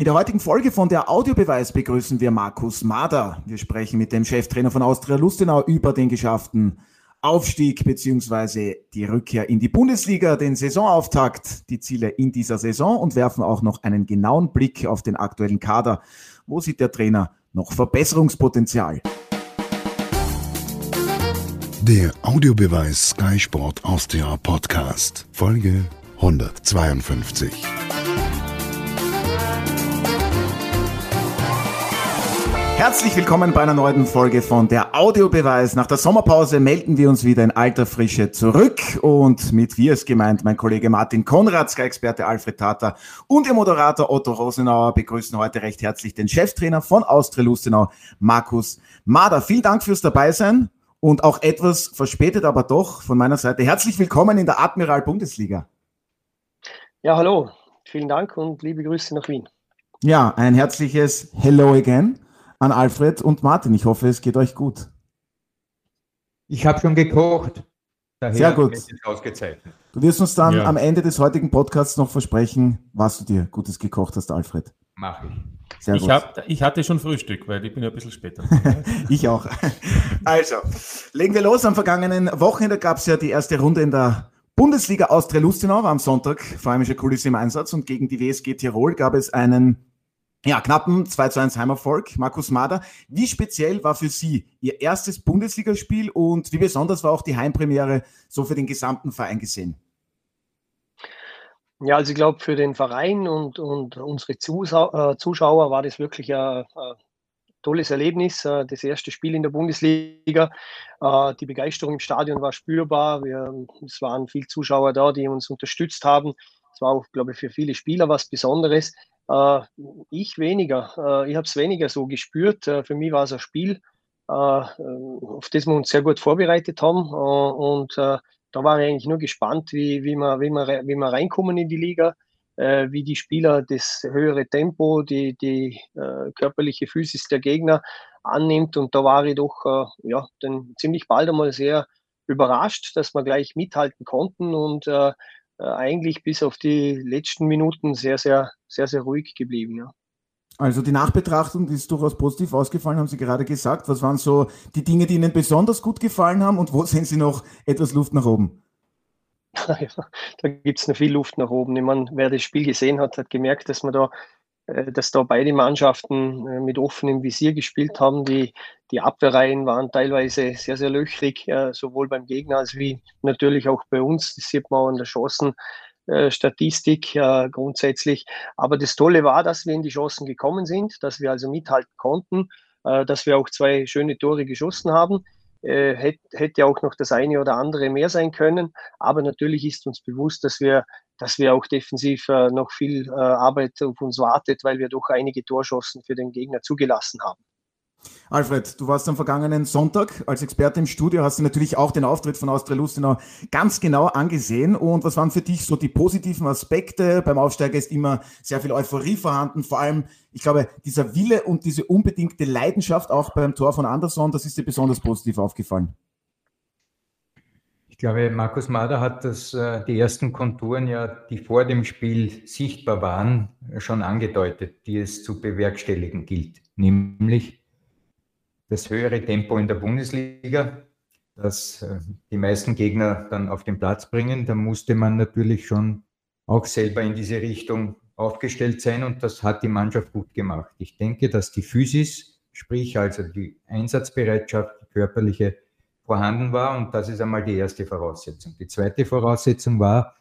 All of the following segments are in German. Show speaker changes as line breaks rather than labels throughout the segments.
In der heutigen Folge von der Audiobeweis begrüßen wir Markus Mader. Wir sprechen mit dem Cheftrainer von Austria Lustenau über den geschafften Aufstieg bzw. die Rückkehr in die Bundesliga, den Saisonauftakt, die Ziele in dieser Saison und werfen auch noch einen genauen Blick auf den aktuellen Kader. Wo sieht der Trainer noch Verbesserungspotenzial?
Der Audiobeweis Sky Sport Austria Podcast, Folge 152.
Herzlich willkommen bei einer neuen Folge von der Audiobeweis. Nach der Sommerpause melden wir uns wieder in alter Frische zurück und mit wir ist gemeint mein Kollege Martin Konrad, Sky-Experte Alfred Tata und ihr Moderator Otto Rosenauer begrüßen heute recht herzlich den Cheftrainer von Austria Lustenau, Markus Mader. Vielen Dank fürs Dabeisein und auch etwas verspätet, aber doch von meiner Seite herzlich willkommen in der Admiral Bundesliga.
Ja, hallo. Vielen Dank und liebe Grüße nach Wien.
Ja, ein herzliches Hello again an Alfred und Martin. Ich hoffe, es geht euch gut.
Ich habe schon gekocht.
Daher Sehr gut. Ausgezeichnet. Du wirst uns dann ja. am Ende des heutigen Podcasts noch versprechen, was du dir Gutes gekocht hast, Alfred.
Mache ich. Sehr ich, gut. Hab, ich hatte schon Frühstück, weil ich bin ja ein bisschen später.
ich auch. Also, legen wir los. Am vergangenen Wochenende gab es ja die erste Runde in der Bundesliga Austria-Lustenau, war am Sonntag vor allem Kulisse im Einsatz und gegen die WSG Tirol gab es einen ja, knappen 2 zu 1 Heimerfolg. Markus Mader, wie speziell war für Sie Ihr erstes Bundesligaspiel und wie besonders war auch die Heimpremiere so für den gesamten Verein gesehen?
Ja, also ich glaube, für den Verein und, und unsere Zuschauer, äh, Zuschauer war das wirklich ein, ein tolles Erlebnis. Äh, das erste Spiel in der Bundesliga. Äh, die Begeisterung im Stadion war spürbar. Wir, es waren viele Zuschauer da, die uns unterstützt haben. Es war auch, glaube ich, für viele Spieler was Besonderes. Äh, ich weniger. Äh, ich habe es weniger so gespürt. Äh, für mich war es ein Spiel, auf das wir uns sehr gut vorbereitet haben. Und da war ich eigentlich nur gespannt, wie, wie, wir, wie, wir, wie wir reinkommen in die Liga, wie die Spieler das höhere Tempo, die, die körperliche Physis der Gegner annimmt. Und da war ich doch ja, dann ziemlich bald einmal sehr überrascht, dass wir gleich mithalten konnten und eigentlich bis auf die letzten Minuten sehr, sehr, sehr, sehr ruhig geblieben. Ja.
Also die Nachbetrachtung die ist durchaus positiv ausgefallen, haben Sie gerade gesagt. Was waren so die Dinge, die Ihnen besonders gut gefallen haben und wo sehen Sie noch etwas Luft nach oben?
Ja, da gibt es noch viel Luft nach oben. Ich meine, wer das Spiel gesehen hat, hat gemerkt, dass man da äh, dass da beide Mannschaften äh, mit offenem Visier gespielt haben. Die, die Abwehrreihen waren teilweise sehr, sehr löchrig, äh, sowohl beim Gegner als wie natürlich auch bei uns. Das sieht man auch an der Chancenstatistik grundsätzlich. Aber das Tolle war, dass wir in die Chancen gekommen sind, dass wir also mithalten konnten, dass wir auch zwei schöne Tore geschossen haben. hätte auch noch das eine oder andere mehr sein können. Aber natürlich ist uns bewusst, dass wir dass wir auch defensiv äh, noch viel äh, Arbeit auf uns wartet, weil wir doch einige Torschossen für den Gegner zugelassen haben.
Alfred, du warst am vergangenen Sonntag als Experte im Studio, hast du natürlich auch den Auftritt von Austria Lustenau ganz genau angesehen. Und was waren für dich so die positiven Aspekte? Beim Aufsteiger ist immer sehr viel Euphorie vorhanden. Vor allem, ich glaube, dieser Wille und diese unbedingte Leidenschaft auch beim Tor von Anderson, das ist dir besonders positiv aufgefallen
glaube, Markus Mader hat das, äh, die ersten Konturen ja, die vor dem Spiel sichtbar waren, schon angedeutet, die es zu bewerkstelligen gilt. Nämlich das höhere Tempo in der Bundesliga, das äh, die meisten Gegner dann auf den Platz bringen. Da musste man natürlich schon auch selber in diese Richtung aufgestellt sein und das hat die Mannschaft gut gemacht. Ich denke, dass die Physis, sprich also die Einsatzbereitschaft, die körperliche vorhanden war. Und das ist einmal die erste Voraussetzung. Die zweite Voraussetzung war,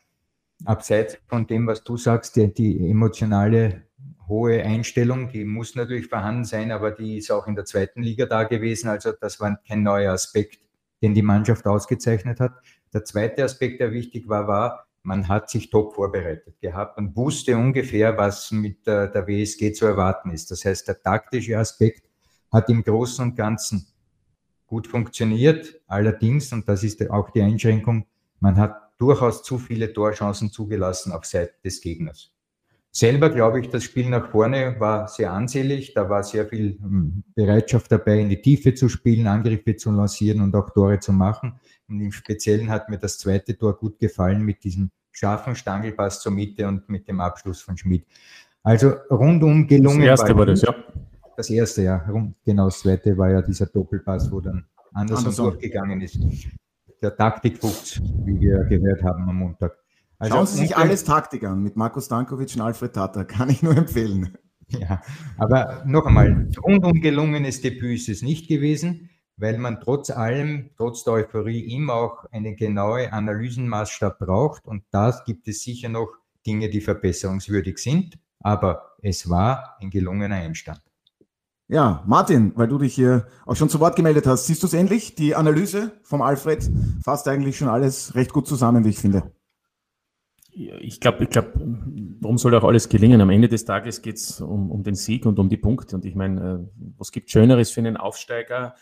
abseits von dem, was du sagst, die, die emotionale hohe Einstellung, die muss natürlich vorhanden sein, aber die ist auch in der zweiten Liga da gewesen. Also das war kein neuer Aspekt, den die Mannschaft ausgezeichnet hat. Der zweite Aspekt, der wichtig war, war, man hat sich top vorbereitet gehabt und wusste ungefähr, was mit der, der WSG zu erwarten ist. Das heißt, der taktische Aspekt hat im Großen und Ganzen gut funktioniert. Allerdings, und das ist auch die Einschränkung, man hat durchaus zu viele Torchancen zugelassen auf Seite des Gegners. Selber glaube ich, das Spiel nach vorne war sehr ansehlich. Da war sehr viel hm, Bereitschaft dabei, in die Tiefe zu spielen, Angriffe zu lancieren und auch Tore zu machen. Und im Speziellen hat mir das zweite Tor gut gefallen mit diesem scharfen Stangelpass zur Mitte und mit dem Abschluss von Schmidt. Also rundum gelungen.
Das erste war, das, ja.
Das erste, ja. Genau, das zweite war ja dieser Doppelpass, wo dann Anderson, Anderson. durchgegangen ist. Der Taktikfuchs, wie wir gehört haben am Montag.
Also Schauen Sie sich alles Taktik an mit Markus Dankovic und Alfred Tata, kann ich nur empfehlen.
Ja, aber noch einmal, rundum gelungenes Debüt ist es nicht gewesen, weil man trotz allem, trotz der Euphorie immer auch einen genauen Analysenmaßstab braucht und da gibt es sicher noch Dinge, die verbesserungswürdig sind, aber es war ein gelungener Einstand.
Ja, Martin, weil du dich hier auch schon zu Wort gemeldet hast, siehst du es endlich? Die Analyse vom Alfred fasst eigentlich schon alles recht gut zusammen, wie ich finde
ich glaube, ich glaub, warum soll auch alles gelingen? Am Ende des Tages geht es um, um den Sieg und um die Punkte. Und ich meine, äh, was gibt Schöneres für einen Aufsteiger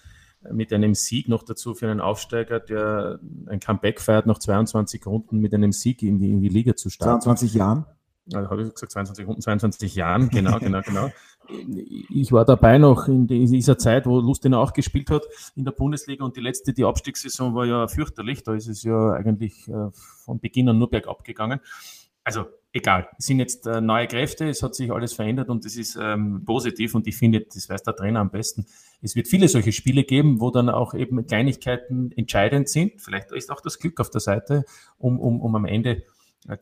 mit einem Sieg noch dazu für einen Aufsteiger, der ein Comeback feiert nach 22 Runden mit einem Sieg in die, in die Liga zu starten?
22 Jahren?
Also habe ich gesagt, 22 Runden, 22 Jahren, genau, genau, genau. Ich war dabei noch in dieser Zeit, wo Lustenau auch gespielt hat in der Bundesliga und die letzte, die Abstiegssaison war ja fürchterlich. Da ist es ja eigentlich äh, von Beginn an nur bergab gegangen. Also egal, es sind jetzt äh, neue Kräfte, es hat sich alles verändert und es ist ähm, positiv und ich finde, das weiß der Trainer am besten. Es wird viele solche Spiele geben, wo dann auch eben Kleinigkeiten entscheidend sind. Vielleicht ist auch das Glück auf der Seite, um, um, um am Ende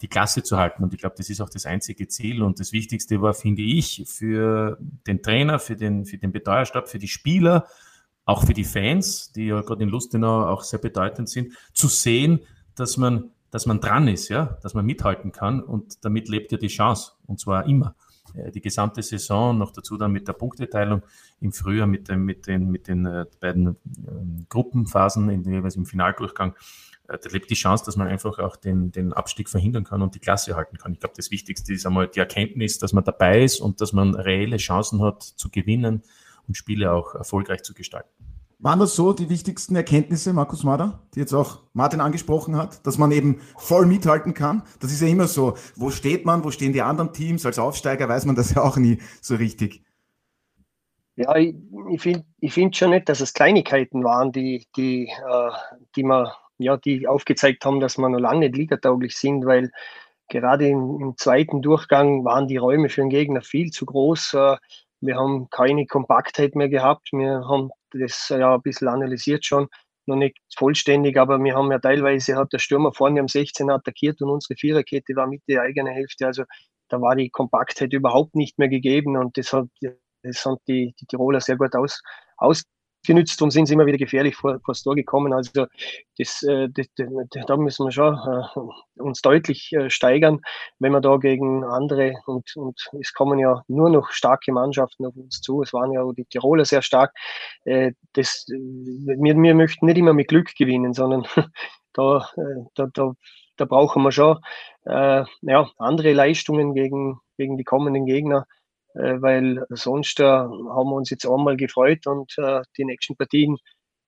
die Klasse zu halten. Und ich glaube, das ist auch das einzige Ziel. Und das Wichtigste war, finde ich, für den Trainer, für den, für den Betreuerstab, für die Spieler, auch für die Fans, die ja gerade in Lustenau auch sehr bedeutend sind, zu sehen, dass man, dass man dran ist, ja, dass man mithalten kann. Und damit lebt ja die Chance. Und zwar immer. Äh, die gesamte Saison, noch dazu dann mit der Punkteteilung im Frühjahr, mit, dem, mit den, mit den äh, beiden Gruppenphasen, in, jeweils im Finaldurchgang da lebt die Chance, dass man einfach auch den, den Abstieg verhindern kann und die Klasse halten kann. Ich glaube, das Wichtigste ist einmal die Erkenntnis, dass man dabei ist und dass man reelle Chancen hat zu gewinnen und Spiele auch erfolgreich zu gestalten.
Waren das so die wichtigsten Erkenntnisse, Markus Mader, die jetzt auch Martin angesprochen hat, dass man eben voll mithalten kann? Das ist ja immer so. Wo steht man? Wo stehen die anderen Teams? Als Aufsteiger weiß man das ja auch nie so richtig.
Ja, ich, ich finde ich find schon nicht, dass es Kleinigkeiten waren, die, die, äh, die man ja, die aufgezeigt haben, dass wir noch lange nicht ligatauglich sind, weil gerade im, im, zweiten Durchgang waren die Räume für den Gegner viel zu groß. Äh, wir haben keine Kompaktheit mehr gehabt. Wir haben das ja ein bisschen analysiert schon, noch nicht vollständig, aber wir haben ja teilweise hat der Stürmer vorne am 16 attackiert und unsere Viererkette war mit der eigenen Hälfte. Also da war die Kompaktheit überhaupt nicht mehr gegeben und das hat, das haben die, die Tiroler sehr gut aus, aus genützt und sind immer wieder gefährlich vor, vor das Tor gekommen. Also das, äh, das, das, da müssen wir schon äh, uns deutlich äh, steigern, wenn wir da gegen andere und, und es kommen ja nur noch starke Mannschaften auf uns zu. Es waren ja die Tiroler sehr stark. Äh, das, wir, wir möchten nicht immer mit Glück gewinnen, sondern da, äh, da, da, da brauchen wir schon äh, ja, andere Leistungen gegen, gegen die kommenden Gegner äh, weil sonst äh, haben wir uns jetzt einmal gefreut und äh, die nächsten Partien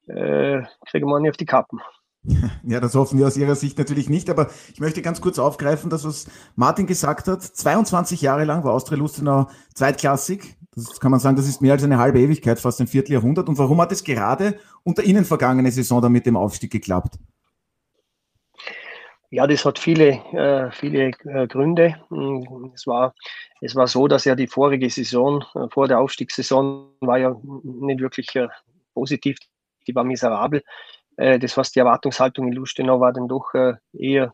äh, kriegen wir nicht auf die Kappen.
Ja, das hoffen wir aus Ihrer Sicht natürlich nicht, aber ich möchte ganz kurz aufgreifen, dass was Martin gesagt hat. 22 Jahre lang war Austria Lustenau zweitklassig. Das kann man sagen, das ist mehr als eine halbe Ewigkeit, fast ein Vierteljahrhundert. Und warum hat es gerade unter Ihnen vergangene Saison dann mit dem Aufstieg geklappt?
Ja, das hat viele, äh, viele äh, Gründe. Hm, es war, es war so, dass ja die vorige Saison, äh, vor der Aufstiegssaison, war ja nicht wirklich positiv, die war miserabel. Das heißt, die Erwartungshaltung in Lustenau war dann doch eher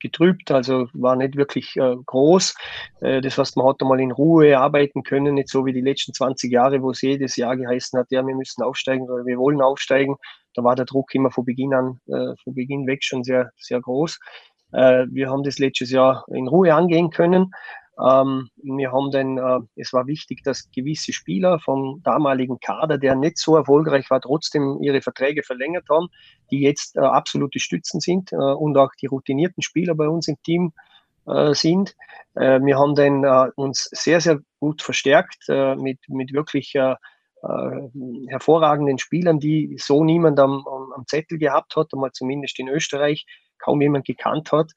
getrübt, also war nicht wirklich groß. Das heißt, man hat einmal in Ruhe arbeiten können, nicht so wie die letzten 20 Jahre, wo es jedes Jahr geheißen hat, ja, wir müssen aufsteigen oder wir wollen aufsteigen. Da war der Druck immer von Beginn an, äh, von Beginn weg schon sehr, sehr groß. Äh, wir haben das letztes Jahr in Ruhe angehen können. Ähm, wir haben dann, äh, es war wichtig, dass gewisse Spieler vom damaligen Kader, der nicht so erfolgreich war, trotzdem ihre Verträge verlängert haben, die jetzt äh, absolute Stützen sind äh, und auch die routinierten Spieler bei uns im Team äh, sind. Äh, wir haben dann äh, uns sehr, sehr gut verstärkt mit, mit wirklich hervorragenden Spielern, die so niemand am, am Zettel gehabt hat, einmal zumindest in Österreich kaum jemand gekannt hat.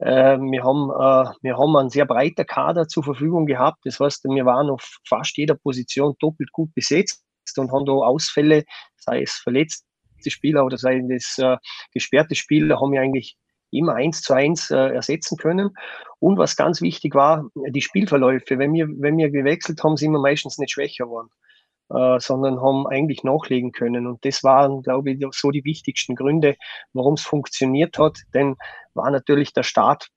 Äh, wir, haben, äh, wir haben einen sehr breiter Kader zur Verfügung gehabt. Das heißt, wir waren auf fast jeder Position doppelt gut besetzt und haben da Ausfälle, sei es verletzte Spieler oder sei es äh, gesperrte Spieler, haben wir eigentlich immer eins zu eins äh, ersetzen können. Und was ganz wichtig war, die Spielverläufe. Wenn wir, wenn wir gewechselt haben, sind wir meistens nicht schwächer geworden. Äh, sondern haben eigentlich nachlegen können. Und das waren, glaube ich, so die wichtigsten Gründe, warum es funktioniert hat. Denn war natürlich der Start,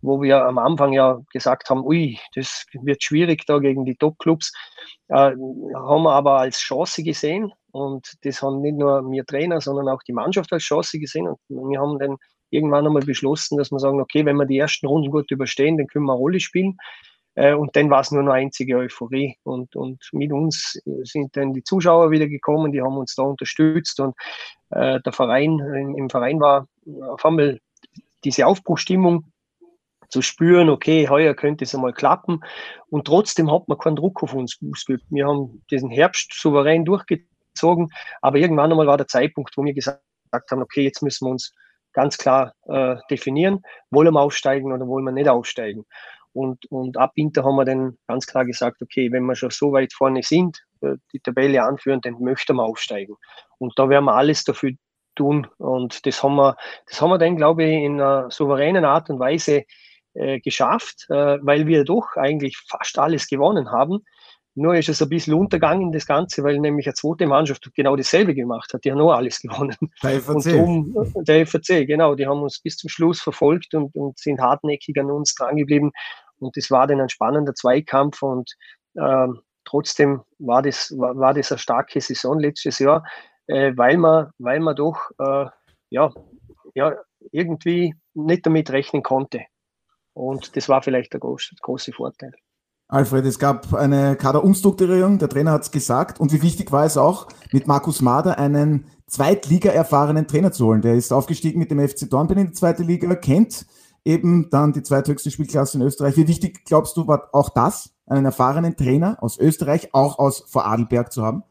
wo wir am Anfang ja gesagt haben, ui, das wird schwierig da gegen die Top-Clubs, äh, haben wir aber als Chance gesehen. Und das haben nicht nur wir Trainer, sondern auch die Mannschaft als Chance gesehen. Und wir haben dann irgendwann einmal beschlossen, dass wir sagen, okay, wenn wir die ersten Runden gut überstehen, dann können wir eine Rolle spielen. Äh, und dann war es nur eine einzige Euphorie. Und, und mit uns sind dann die Zuschauer wieder gekommen, die haben uns da unterstützt. Und äh, der Verein, im, im Verein war auf einmal diese Aufbruchstimmung zu spüren, okay, heuer könnte es einmal klappen. Und trotzdem hat man keinen Druck auf uns ausgeübt. Wir haben diesen Herbst souverän durchgezogen, aber irgendwann einmal war der Zeitpunkt, wo wir gesagt haben, okay, jetzt müssen wir uns ganz klar äh, definieren, wollen wir aufsteigen oder wollen wir nicht aufsteigen. Und, und ab Winter haben wir dann ganz klar gesagt, okay, wenn wir schon so weit vorne sind, äh, die Tabelle anführen, dann möchten wir aufsteigen. Und da werden wir alles dafür tun. Und das haben wir, das haben wir dann, glaube ich, in einer souveränen Art und Weise äh, geschafft, äh, weil wir doch eigentlich fast alles gewonnen haben. Nur ist es ein bisschen untergegangen, das Ganze, weil nämlich eine zweite Mannschaft genau dasselbe gemacht hat. Die haben auch alles gewonnen.
Der FAC.
Und drum, der FAC, genau. Die haben uns bis zum Schluss verfolgt und, und sind hartnäckig an uns dran geblieben. Und das war dann ein spannender Zweikampf und äh, trotzdem war das, war, war das eine starke Saison letztes Jahr, äh, weil man, weil man doch äh, ja, ja, irgendwie nicht damit rechnen konnte. Und das war vielleicht der große, große Vorteil.
Alfred, es gab eine Kaderumstrukturierung, der Trainer hat es gesagt. Und wie wichtig war es auch, mit Markus Mader einen Zweitliga-erfahrenen Trainer zu holen. Der ist aufgestiegen mit dem FC Dornbirn in die zweite Liga, kennt eben dann die zweithöchste Spielklasse in Österreich. Wie wichtig glaubst du, war auch das, einen erfahrenen Trainer aus Österreich, auch aus Vorarlberg zu haben?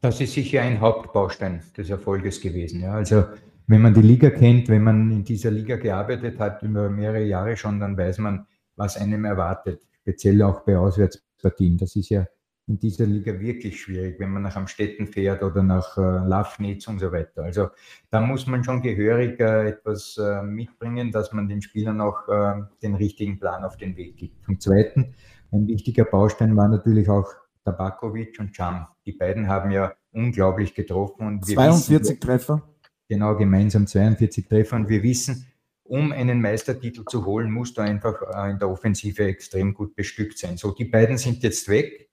Das ist sicher ein Hauptbaustein des Erfolges gewesen. Ja. Also wenn man die Liga kennt, wenn man in dieser Liga gearbeitet hat über mehrere Jahre schon, dann weiß man, was einem erwartet, speziell auch bei Auswärtspartien. Das ist ja in dieser Liga wirklich schwierig, wenn man nach Amstetten fährt oder nach äh, Lafnitz und so weiter. Also da muss man schon gehörig äh, etwas äh, mitbringen, dass man den Spielern auch äh, den richtigen Plan auf den Weg gibt. Zum Zweiten, ein wichtiger Baustein war natürlich auch Tabakovic und Cham. Die beiden haben ja unglaublich getroffen. Und
42 wissen, Treffer.
Genau, gemeinsam 42 Treffer. Und wir wissen, um einen Meistertitel zu holen, musst du einfach äh, in der Offensive extrem gut bestückt sein. So, die beiden sind jetzt weg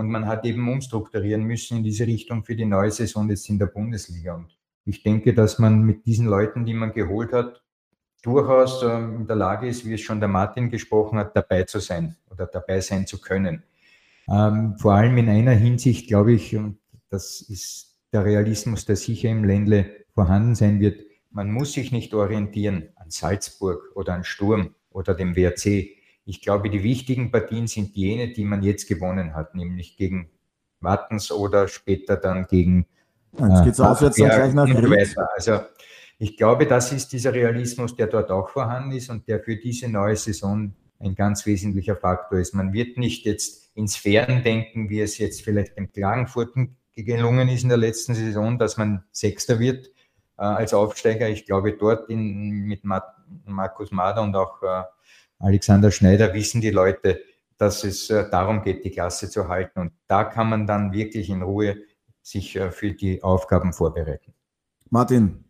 und man hat eben umstrukturieren müssen in diese Richtung für die neue Saison jetzt in der Bundesliga. Und ich denke, dass man mit diesen Leuten, die man geholt hat, durchaus ähm, in der Lage ist, wie es schon der Martin gesprochen hat, dabei zu sein oder dabei sein zu können. Ähm, vor allem in einer Hinsicht, glaube ich, und das ist der Realismus, der sicher im Ländle vorhanden sein wird. Man muss sich nicht orientieren an Salzburg oder an Sturm oder dem WRC. Ich glaube, die wichtigen Partien sind jene, die man jetzt gewonnen hat, nämlich gegen Wattens oder später dann gegen.
Jetzt geht es auswärts dann gleich nach
weiter. Also ich glaube, das ist dieser Realismus, der dort auch vorhanden ist und der für diese neue Saison ein ganz wesentlicher Faktor ist. Man wird nicht jetzt ins Fern denken, wie es jetzt vielleicht dem Klagenfurten gelungen ist in der letzten Saison, dass man Sechster wird äh, als Aufsteiger. Ich glaube, dort in, mit Markus Mader und auch äh, Alexander Schneider wissen die Leute, dass es äh, darum geht, die Klasse zu halten. Und da kann man dann wirklich in Ruhe sich äh, für die Aufgaben vorbereiten.
Martin,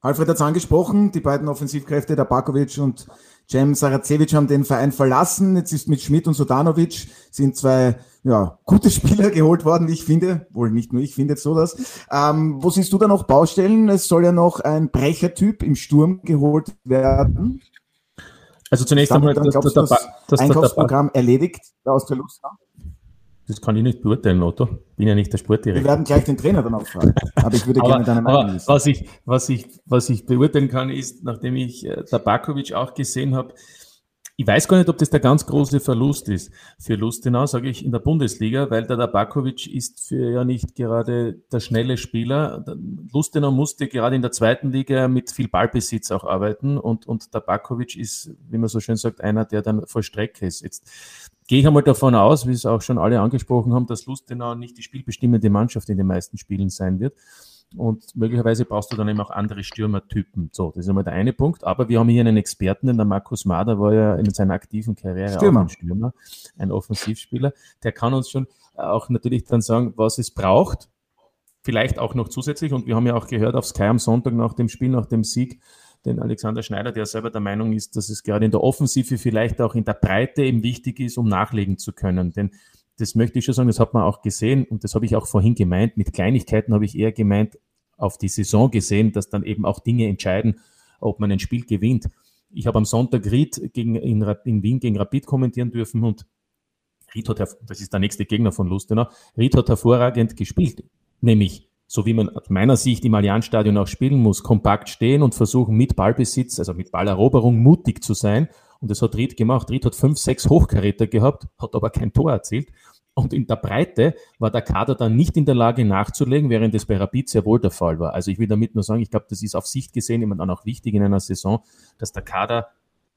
Alfred hat es angesprochen, die beiden Offensivkräfte, der Bakovic und Cem Saracevic haben den Verein verlassen. Jetzt ist mit Schmidt und Sodanovic sind zwei ja, gute Spieler geholt worden, ich finde. Wohl nicht nur ich finde so das. Ähm, wo siehst du da noch Baustellen? Es soll ja noch ein Brechertyp im Sturm geholt werden.
Also zunächst einmal,
dass, glaubst, das, das, das Einkaufsprogramm erledigt aus der Lust
Das kann ich nicht beurteilen, Otto. Bin ja nicht der Sportdirektor.
Wir werden gleich den Trainer dann auch fragen. Aber ich würde aber, gerne deine Meinung
wissen. Was ich, was, ich, was ich beurteilen kann, ist, nachdem ich äh, Tabakovic auch gesehen habe, ich weiß gar nicht, ob das der ganz große Verlust ist für Lustenau, sage ich, in der Bundesliga, weil der Tabakovic ist für ja nicht gerade der schnelle Spieler. Lustenau musste gerade in der zweiten Liga mit viel Ballbesitz auch arbeiten und, und Tabakovic ist, wie man so schön sagt, einer, der dann vor Strecke ist. Jetzt gehe ich einmal davon aus, wie es auch schon alle angesprochen haben, dass Lustenau nicht die spielbestimmende Mannschaft in den meisten Spielen sein wird. Und möglicherweise brauchst du dann eben auch andere Stürmertypen. So, das ist einmal der eine Punkt. Aber wir haben hier einen Experten, denn der Markus Mader war ja in seiner aktiven Karriere
Stürmer.
auch ein Stürmer, ein Offensivspieler. Der kann uns schon auch natürlich dann sagen, was es braucht. Vielleicht auch noch zusätzlich. Und wir haben ja auch gehört auf Sky am Sonntag nach dem Spiel, nach dem Sieg, den Alexander Schneider, der selber der Meinung ist, dass es gerade in der Offensive vielleicht auch in der Breite eben wichtig ist, um nachlegen zu können. Denn das möchte ich schon sagen, das hat man auch gesehen und das habe ich auch vorhin gemeint. Mit Kleinigkeiten habe ich eher gemeint, auf die Saison gesehen, dass dann eben auch Dinge entscheiden, ob man ein Spiel gewinnt. Ich habe am Sonntag Ried gegen, in, in Wien gegen Rapid kommentieren dürfen und Ried hat, das ist der nächste Gegner von Lustenau, Ried hat hervorragend gespielt. Nämlich, so wie man aus meiner Sicht im Allianzstadion auch spielen muss, kompakt stehen und versuchen mit Ballbesitz, also mit Balleroberung mutig zu sein und das hat Ried gemacht. Ried hat fünf, sechs Hochkaräter gehabt, hat aber kein Tor erzielt. Und in der Breite war der Kader dann nicht in der Lage nachzulegen, während es bei Rapid sehr wohl der Fall war. Also ich will damit nur sagen, ich glaube, das ist auf Sicht gesehen immer dann auch wichtig in einer Saison, dass der Kader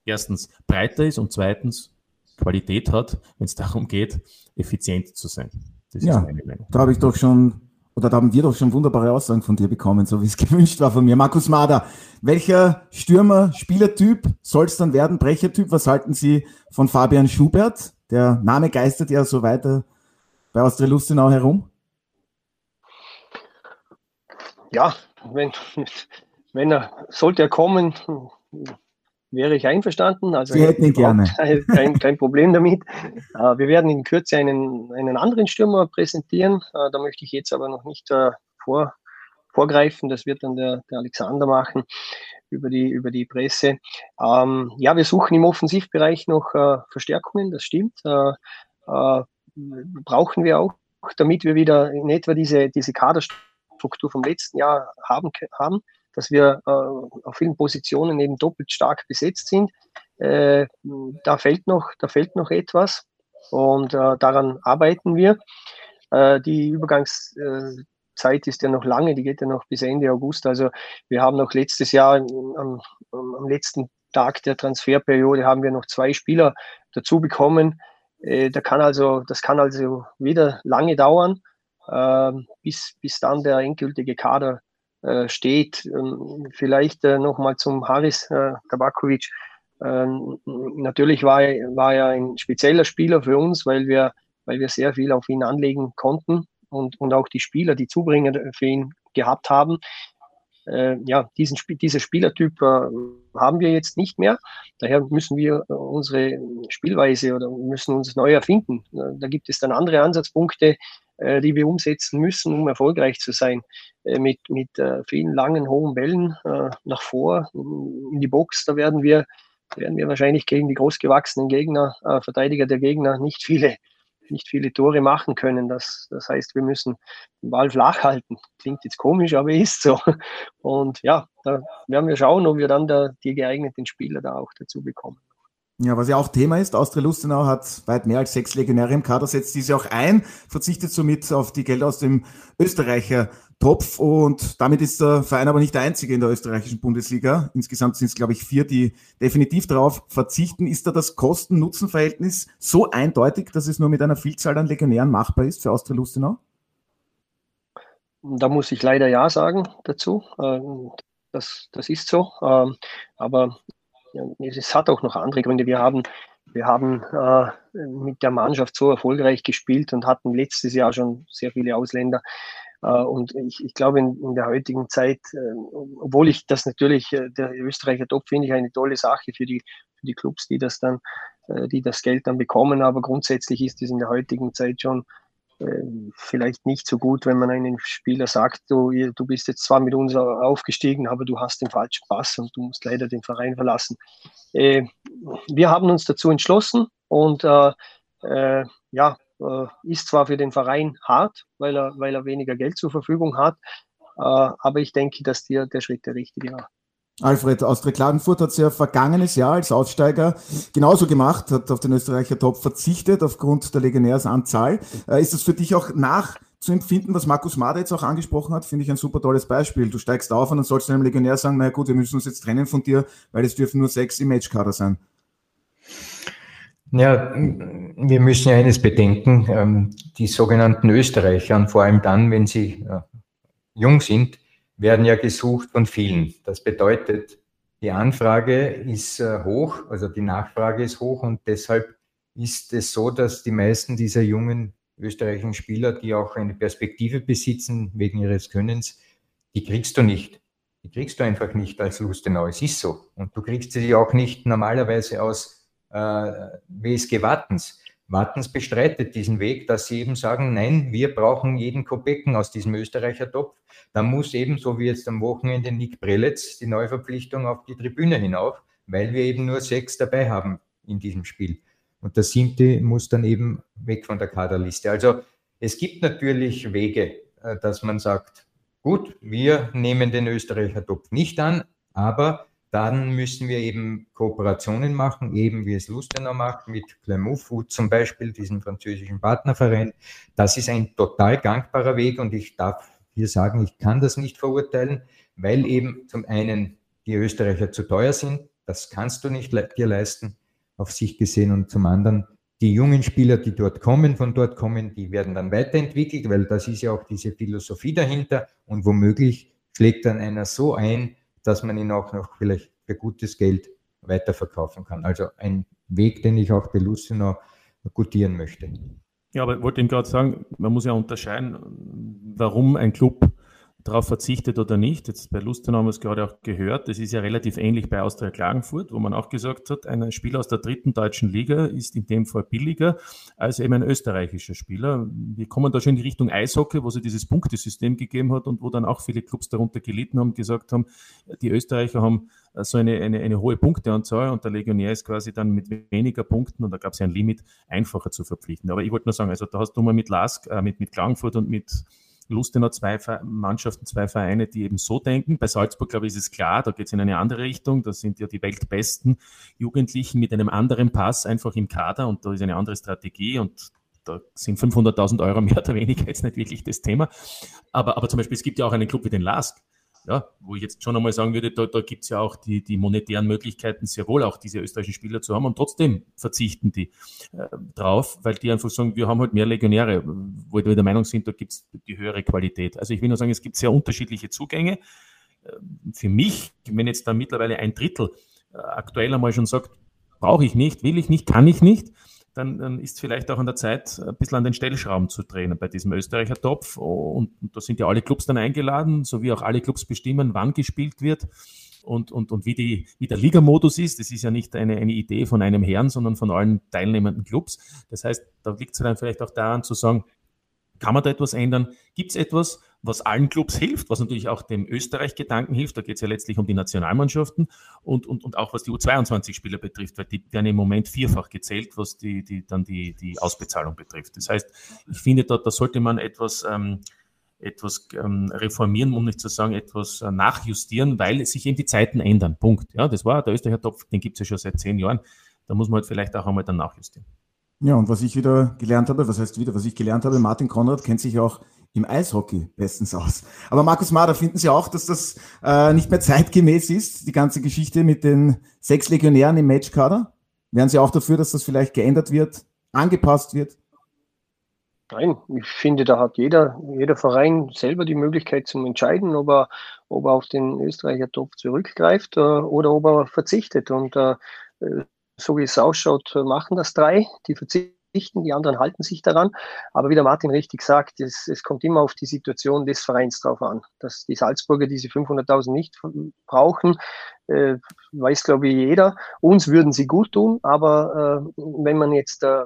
erstens breiter ist und zweitens Qualität hat, wenn es darum geht, effizient zu sein.
Das ja, da habe ich doch schon oder da haben wir doch schon wunderbare Aussagen von dir bekommen, so wie es gewünscht war von mir. Markus Mader, welcher Stürmer, Spielertyp soll es dann werden? Brechertyp, was halten Sie von Fabian Schubert? Der Name geistert ja so weiter bei Austria Lustenau herum.
Ja, wenn, wenn er, sollte er kommen, wäre ich einverstanden. Also
Sie hätten ihn gerne.
Kein, kein, Problem damit. Äh, wir werden in Kürze einen, einen anderen Stürmer präsentieren. Äh, da möchte ich jetzt aber noch nicht äh, vor, vorgreifen. Das wird dann der, der Alexander machen über die, über die Presse. Ähm, ja, wir suchen im Offensivbereich noch Verstärkungen, das stimmt. Brauchen wir auch, damit wir wieder in etwa diese, diese Kaderstruktur vom letzten Jahr haben. haben dass wir äh, auf vielen Positionen eben doppelt stark besetzt sind. Äh, da fällt noch, da fällt noch etwas und äh, daran arbeiten wir. Äh, die Übergangszeit ist ja noch lange, die geht ja noch bis Ende August. Also wir haben noch letztes Jahr am, am letzten Tag der Transferperiode haben wir noch zwei Spieler dazu bekommen. Äh, da kann also, das kann also wieder lange dauern, äh, bis, bis dann der endgültige Kader äh, steht. Ähm, vielleicht äh, nochmal zum Haris äh, Tabakovic. Ähm, natürlich war, war er ein spezieller Spieler für uns, weil wir, weil wir sehr viel auf ihn anlegen konnten und, und auch die Spieler, die Zubringer für ihn gehabt haben. Äh, ja, diesen, dieser Spielertyp äh, haben wir jetzt nicht mehr. Daher müssen wir äh, unsere Spielweise oder müssen uns neu erfinden. Da gibt es dann andere Ansatzpunkte, äh, die wir umsetzen müssen, um erfolgreich zu sein. Äh, mit, mit äh, vielen langen, hohen Bällen nach vor in die Box, da werden wir, werden wir wahrscheinlich gegen die großgewachsenen Gegner, Verteidiger der Gegner nicht viele nicht viele Tore machen können. Das, das heißt, wir müssen den Ball flach halten. Klingt jetzt komisch, aber ist so. Und ja, da werden wir schauen, ob wir dann da die geeigneten Spieler da auch dazu bekommen.
Ja, was ja auch Thema ist, Austria Lustenau hat weit mehr als sechs Legionäre im Kader, setzt diese auch ein, verzichtet somit auf die Gelder aus dem Österreicher Topf und damit ist der Verein aber nicht der einzige in der österreichischen Bundesliga. Insgesamt sind es, glaube ich, vier, die definitiv darauf verzichten. Ist da das Kosten-Nutzen-Verhältnis so eindeutig, dass es nur mit einer Vielzahl an Legionären machbar ist für Austria Lustenau?
Da muss ich leider Ja sagen dazu. Ähm, das, das ist so. Ähm, aber es hat auch noch andere Gründe. Wir haben, wir haben äh, mit der Mannschaft so erfolgreich gespielt und hatten letztes Jahr schon sehr viele Ausländer. Äh, und ich, ich glaube, in, in, der heutigen Zeit, äh, obwohl ich das natürlich, äh, der Österreicher Top finde ich eine tolle Sache für die, für die Clubs, die das dann, äh, die das Geld dann bekommen, aber grundsätzlich ist es in der heutigen Zeit schon vielleicht nicht so gut, wenn man einem Spieler sagt, du, du bist jetzt zwar mit uns aufgestiegen, aber du hast den falschen Pass und du musst leider den Verein verlassen. Äh, wir haben uns dazu entschlossen und äh, äh, ja, äh, ist zwar für den Verein hart, weil er, weil er weniger Geld zur Verfügung hat, äh, aber ich denke, dass der, der Schritt der richtige war.
Alfred, Austria Klagenfurt hat es ja vergangenes Jahr als Aussteiger genauso gemacht, hat auf den Österreicher Top verzichtet aufgrund der Legionärsanzahl. Äh, ist das für dich auch nachzuempfinden, was Markus Mader jetzt auch angesprochen hat? Finde ich ein super tolles Beispiel. Du steigst auf und dann sollst du einem Legionär sagen, naja gut, wir müssen uns jetzt trennen von dir, weil es dürfen nur sechs im Matchkader sein.
Ja, wir müssen ja eines bedenken, ähm, die sogenannten Österreicher, vor allem dann, wenn sie jung sind, werden ja gesucht von vielen. Das bedeutet, die Anfrage ist äh, hoch, also die Nachfrage ist hoch und deshalb ist es so, dass die meisten dieser jungen österreichischen Spieler, die auch eine Perspektive besitzen wegen ihres Könnens, die kriegst du nicht. Die kriegst du einfach nicht als Lustenau. Es ist so. Und du kriegst sie auch nicht normalerweise aus äh, WSG Wattens. Wattens bestreitet diesen Weg, dass sie eben sagen, nein, wir brauchen jeden Kopecken aus diesem Österreicher Topf. Da muss eben, so wie jetzt am Wochenende Nick Preletz, die Neuverpflichtung auf die Tribüne hinauf, weil wir eben nur sechs dabei haben in diesem Spiel. Und der siebte muss dann eben weg von der Kaderliste. Also es gibt natürlich Wege, äh, dass man sagt, gut, wir nehmen den Österreicher Topf nicht an, aber dann müssen wir eben Kooperationen machen, eben wie es Lustenau macht, mit Clermont Food zum Beispiel, diesem französischen Partnerverein. Das ist ein total gangbarer Weg und ich darf hier sagen, ich kann das nicht verurteilen, weil eben zum einen die Österreicher zu teuer sind, das kannst du nicht dir leisten, auf sich gesehen, und zum anderen die jungen Spieler, die dort kommen, von dort kommen, die werden dann weiterentwickelt, weil das ist ja auch diese Philosophie dahinter und womöglich schlägt dann einer so ein, dass man ihn auch noch vielleicht für gutes Geld weiterverkaufen kann. Also ein Weg, den ich auch bei Luciano gutieren möchte.
Ja, aber ich wollte ihm gerade sagen, man muss ja unterscheiden, warum ein Club darauf verzichtet oder nicht. Jetzt bei Lustenau haben wir es gerade auch gehört. Das ist ja relativ ähnlich bei Austria Klagenfurt, wo man auch gesagt hat, ein Spieler aus der dritten deutschen Liga ist in dem Fall billiger als eben ein österreichischer Spieler. Wir kommen da schon in die Richtung Eishockey, wo es dieses Punktesystem gegeben hat und wo dann auch viele Clubs darunter gelitten haben, gesagt haben, die Österreicher haben so eine, eine, eine hohe Punkteanzahl und der Legionär ist quasi dann mit weniger Punkten und da gab es ja ein Limit einfacher zu verpflichten. Aber ich wollte nur sagen, also da hast du mal mit Lask, äh, mit, mit Klagenfurt und mit Lustenau zwei Mannschaften, zwei Vereine, die eben so denken. Bei Salzburg, glaube ich, ist es klar, da geht es in eine andere Richtung. Da sind ja die weltbesten Jugendlichen mit einem anderen Pass einfach im Kader und da ist eine andere Strategie und da sind 500.000 Euro mehr oder weniger jetzt nicht wirklich das Thema. Aber, aber zum Beispiel, es gibt ja auch einen Club wie den LASK ja, wo ich jetzt schon einmal sagen würde, da, da gibt es ja auch die, die monetären Möglichkeiten, sehr wohl auch diese österreichischen Spieler zu haben und trotzdem verzichten die äh, drauf, weil die einfach sagen, wir haben halt mehr Legionäre, wo wir der Meinung sind, da gibt es die höhere Qualität. Also ich will nur sagen, es gibt sehr unterschiedliche Zugänge. Äh, für mich, wenn jetzt da mittlerweile ein Drittel äh, aktuell einmal schon sagt, brauche ich nicht, will ich nicht, kann ich nicht, dann, dann ist vielleicht auch an der Zeit, ein bisschen an den Stellschrauben zu drehen bei diesem Österreicher Topf. Und, und da sind ja alle Clubs dann eingeladen, sowie auch alle Clubs bestimmen, wann gespielt wird und, und, und wie, die, wie der Ligamodus ist. Das ist ja nicht eine, eine Idee von einem Herrn, sondern von allen teilnehmenden Clubs. Das heißt, da liegt es dann vielleicht auch daran zu sagen, kann man da etwas ändern? Gibt es etwas, was allen Clubs hilft, was natürlich auch dem Österreich-Gedanken hilft? Da geht es ja letztlich um die Nationalmannschaften und, und, und auch was die U22-Spieler betrifft, weil die werden im Moment vierfach gezählt, was die, die, dann die, die Ausbezahlung betrifft. Das heißt, ich finde, da, da sollte man etwas, ähm, etwas ähm, reformieren, um nicht zu sagen, etwas äh, nachjustieren, weil sich eben die Zeiten ändern. Punkt. Ja, das war der Österreicher Topf, den gibt es ja schon seit zehn Jahren. Da muss man halt vielleicht auch einmal dann nachjustieren.
Ja, und was ich wieder gelernt habe, was heißt wieder, was ich gelernt habe, Martin Konrad kennt sich auch im Eishockey bestens aus. Aber Markus Mader, finden Sie auch, dass das äh, nicht mehr zeitgemäß ist, die ganze Geschichte mit den sechs Legionären im Matchkader? Wären Sie auch dafür, dass das vielleicht geändert wird, angepasst wird?
Nein, ich finde, da hat jeder, jeder Verein selber die Möglichkeit zum Entscheiden, ob er, ob er auf den Österreicher Topf zurückgreift äh, oder ob er verzichtet. Und äh, so wie es ausschaut, machen das drei, die verzichten, die anderen halten sich daran. Aber wie der Martin richtig sagt, es, es kommt immer auf die Situation des Vereins drauf an. Dass die Salzburger diese 500.000 nicht brauchen, äh, weiß, glaube ich, jeder. Uns würden sie gut tun, aber äh, wenn man jetzt äh,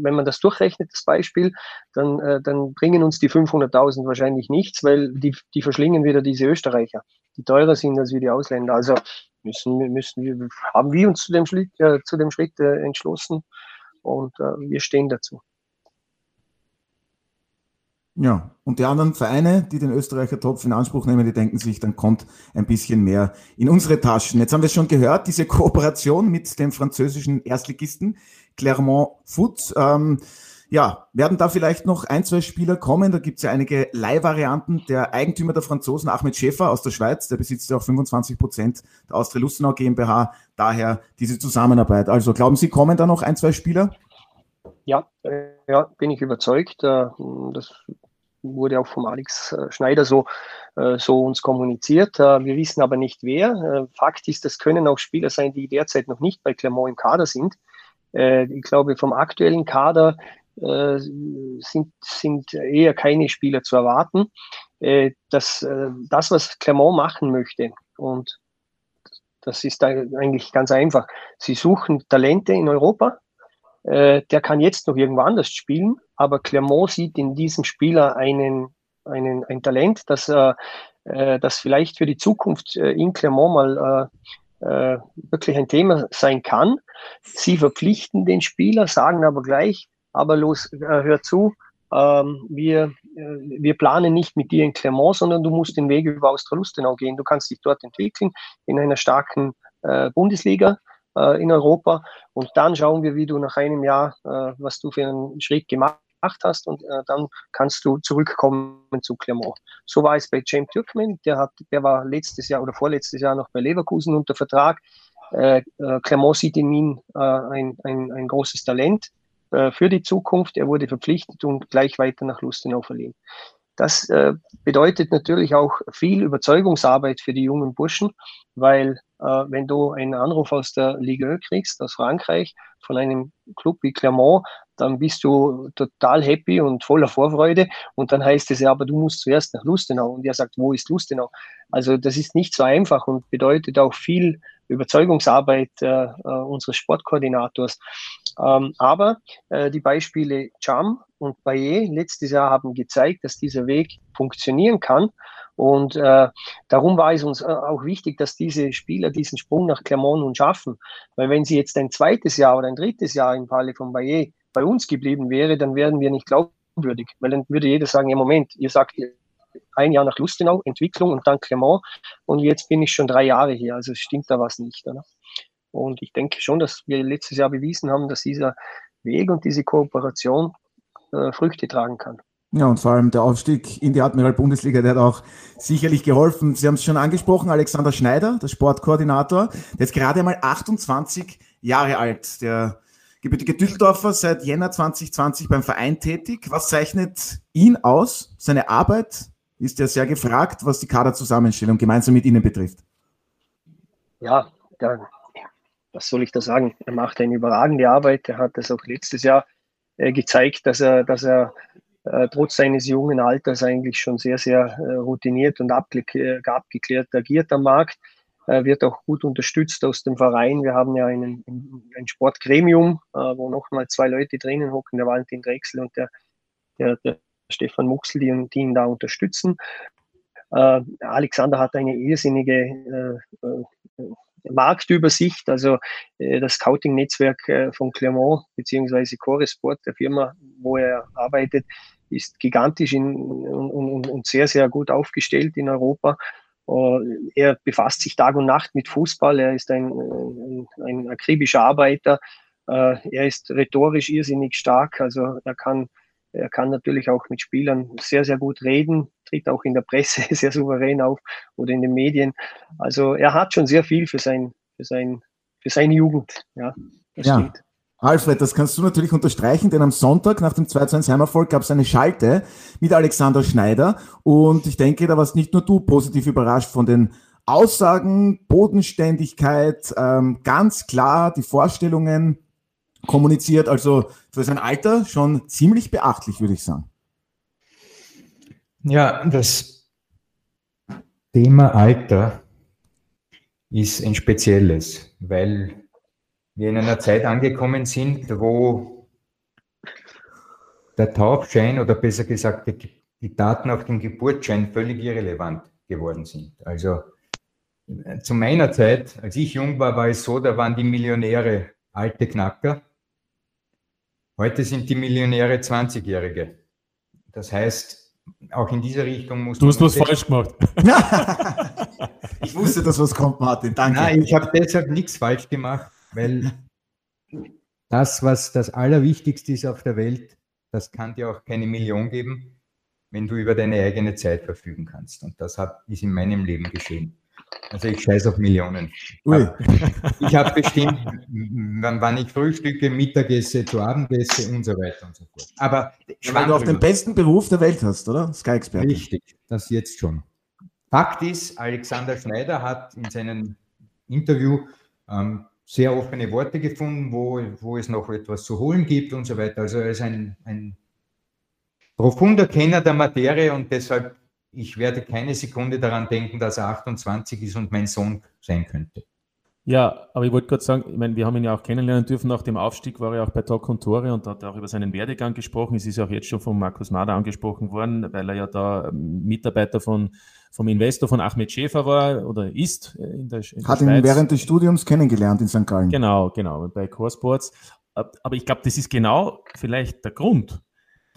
wenn man das durchrechnet, das Beispiel, dann, äh, dann bringen uns die 500.000 wahrscheinlich nichts, weil die, die verschlingen wieder diese Österreicher, die teurer sind als wir die Ausländer. Also müssen, müssen wir, haben wir uns zu dem Schritt, äh, zu dem Schritt äh, entschlossen und äh, wir stehen dazu.
Ja, und die anderen Vereine, die den Österreicher Topf in Anspruch nehmen, die denken sich, dann kommt ein bisschen mehr in unsere Taschen. Jetzt haben wir es schon gehört, diese Kooperation mit dem französischen Erstligisten Clermont Foot. Ähm, ja, werden da vielleicht noch ein, zwei Spieler kommen? Da gibt es ja einige Leihvarianten. Der Eigentümer der Franzosen, Ahmed Schäfer aus der Schweiz, der besitzt ja auch 25 Prozent der Austria Lustenau GmbH. Daher diese Zusammenarbeit. Also glauben Sie, kommen da noch ein, zwei Spieler?
Ja, äh, ja bin ich überzeugt. Äh, das wurde auch vom Alex äh, Schneider so, so uns kommuniziert. Wir wissen aber nicht wer. Fakt ist, das können auch Spieler sein, die derzeit noch nicht bei Clermont im Kader sind. Ich glaube, vom aktuellen Kader sind, sind eher keine Spieler zu erwarten. Das, das, was Clermont machen möchte, und das ist eigentlich ganz einfach, sie suchen Talente in Europa, äh, der kann jetzt noch irgendwo anders spielen, aber Clermont sieht in diesem Spieler einen, einen, ein Talent, das, äh, äh das vielleicht für die Zukunft äh, in Clermont mal äh, äh, wirklich ein Thema sein kann. Sie verpflichten den Spieler, sagen aber gleich, aber los, hör zu, ähm, wir, wir planen nicht mit dir in Clermont, sondern du musst den Weg über Austria-Lustenau gehen. Du kannst dich dort entwickeln in einer starken Bundesliga äh, in Europa. Und dann schauen wir, wie du nach einem Jahr, äh, was du für einen Schritt gemacht hast und äh, dann kannst du zurückkommen zu Clermont. So war es bei James Türkmen, der, hat, der war letztes Jahr oder vorletztes Jahr noch bei Leverkusen unter Vertrag. Äh, äh, Clermont sieht in ihm äh, ein, ein, ein großes Talent äh, für die Zukunft. Er wurde verpflichtet und gleich weiter nach Lustenau verliehen. Das äh, bedeutet natürlich auch viel Überzeugungsarbeit für die jungen Burschen, weil äh, wenn du einen Anruf aus der Ligue e kriegst, aus Frankreich, von einem Club wie Clermont, dann bist du total happy und voller Vorfreude. Und dann heißt es ja, aber du musst zuerst nach Lustenau. Und er sagt, wo ist Lustenau? Also das ist nicht so einfach und bedeutet auch viel Überzeugungsarbeit äh, äh, unseres Sportkoordinators. Ähm, aber äh, die Beispiele Cham und Bayer letztes Jahr haben gezeigt, dass dieser Weg funktionieren kann. Und äh, darum war es uns äh, auch wichtig, dass diese Spieler diesen Sprung nach Clermont nun schaffen. Weil wenn sie jetzt ein zweites Jahr oder ein drittes Jahr im Falle von Bayer bei uns geblieben wäre, dann wären wir nicht glaubwürdig. Weil dann würde jeder sagen, ja Moment, ihr sagt ein Jahr nach Lustenau, Entwicklung und dann Clermont und jetzt bin ich schon drei Jahre hier. Also stimmt da was nicht. Oder? Und ich denke schon, dass wir letztes Jahr bewiesen haben, dass dieser Weg und diese Kooperation äh, Früchte tragen kann.
Ja, und vor allem der Aufstieg in die Admiral-Bundesliga, der hat auch sicherlich geholfen. Sie haben es schon angesprochen, Alexander Schneider, der Sportkoordinator, der ist gerade einmal 28 Jahre alt. Der gebürtige Düsseldorfer, seit Jänner 2020 beim Verein tätig. Was zeichnet ihn aus? Seine Arbeit ist ja sehr gefragt, was die Kaderzusammenstellung gemeinsam mit Ihnen betrifft.
Ja, der was soll ich da sagen? Er macht eine überragende Arbeit. Er hat das auch letztes Jahr äh, gezeigt, dass er, dass er äh, trotz seines jungen Alters eigentlich schon sehr, sehr äh, routiniert und abgeklärt, äh, abgeklärt agiert am Markt. Er wird auch gut unterstützt aus dem Verein. Wir haben ja einen, ein Sportgremium, äh, wo nochmal zwei Leute drinnen hocken, der Valentin Drechsel und der, der, der Stefan Muxel, die, die ihn da unterstützen. Äh, Alexander hat eine irrsinnige Marktübersicht, also äh, das Scouting-Netzwerk äh, von Clermont beziehungsweise Coresport, der Firma, wo er arbeitet, ist gigantisch in, und, und, und sehr, sehr gut aufgestellt in Europa. Uh, er befasst sich Tag und Nacht mit Fußball, er ist ein, ein, ein akribischer Arbeiter, er ist rhetorisch irrsinnig stark, also er kann, er kann natürlich auch mit Spielern sehr, sehr gut reden, tritt auch in der Presse sehr souverän auf oder in den Medien. Also er hat schon sehr viel für, sein, für, sein, für seine Jugend. Ja,
das ja. stimmt. Alfred, das kannst du natürlich unterstreichen, denn am Sonntag nach dem 2-1 Heimerfolg gab es eine Schalte mit Alexander Schneider und ich denke, da warst nicht nur du positiv überrascht von den Aussagen, Bodenständigkeit, ähm, ganz klar die Vorstellungen kommuniziert, also für sein Alter schon ziemlich beachtlich, würde ich sagen.
Ja, das Thema Alter ist ein spezielles, weil wir in einer Zeit angekommen sind, wo der Taubschein oder besser gesagt die Daten auf dem Geburtsschein völlig irrelevant geworden sind. Also zu meiner Zeit, als ich jung war, war es so, da waren die Millionäre alte Knacker. Heute sind die Millionäre 20-Jährige. Das heißt, auch in dieser Richtung muss
Du hast was falsch gemacht.
ich wusste, dass was kommt, Martin. Danke.
Nein, ich habe deshalb nichts falsch gemacht, weil das, was das Allerwichtigste ist auf der Welt, das kann dir auch keine Million geben, wenn du über deine eigene Zeit verfügen kannst. Und das hat, ist in meinem Leben geschehen. Also ich scheiße auf Millionen. Ui. Ich habe bestimmt, wann, ich frühstücke, Mittagesse, zu Abendesse und so weiter und so fort.
Aber weil du auch den besten Beruf der Welt hast, oder?
Sky-Experte. Richtig, das jetzt schon. Fakt ist, Alexander Schneider hat in seinem Interview ähm, sehr offene Worte gefunden, wo, wo es noch etwas zu holen gibt und so weiter. Also er ist ein, ein profunder Kenner der Materie und deshalb, ich werde keine Sekunde daran denken, dass er 28 ist und mein Sohn sein könnte.
Ja, aber ich wollte gerade sagen, ich meine, wir haben ihn ja auch kennenlernen dürfen. Nach dem Aufstieg war er auch bei Talk und Tore und hat auch über seinen Werdegang gesprochen. Es ist auch jetzt schon von Markus Mader angesprochen worden, weil er ja da ähm, Mitarbeiter von, vom Investor von Ahmed Schäfer war oder ist. In der,
in hat ihn während des Studiums kennengelernt in St. Gallen.
Genau, genau, bei Core Sports. Aber ich glaube, das ist genau vielleicht der Grund,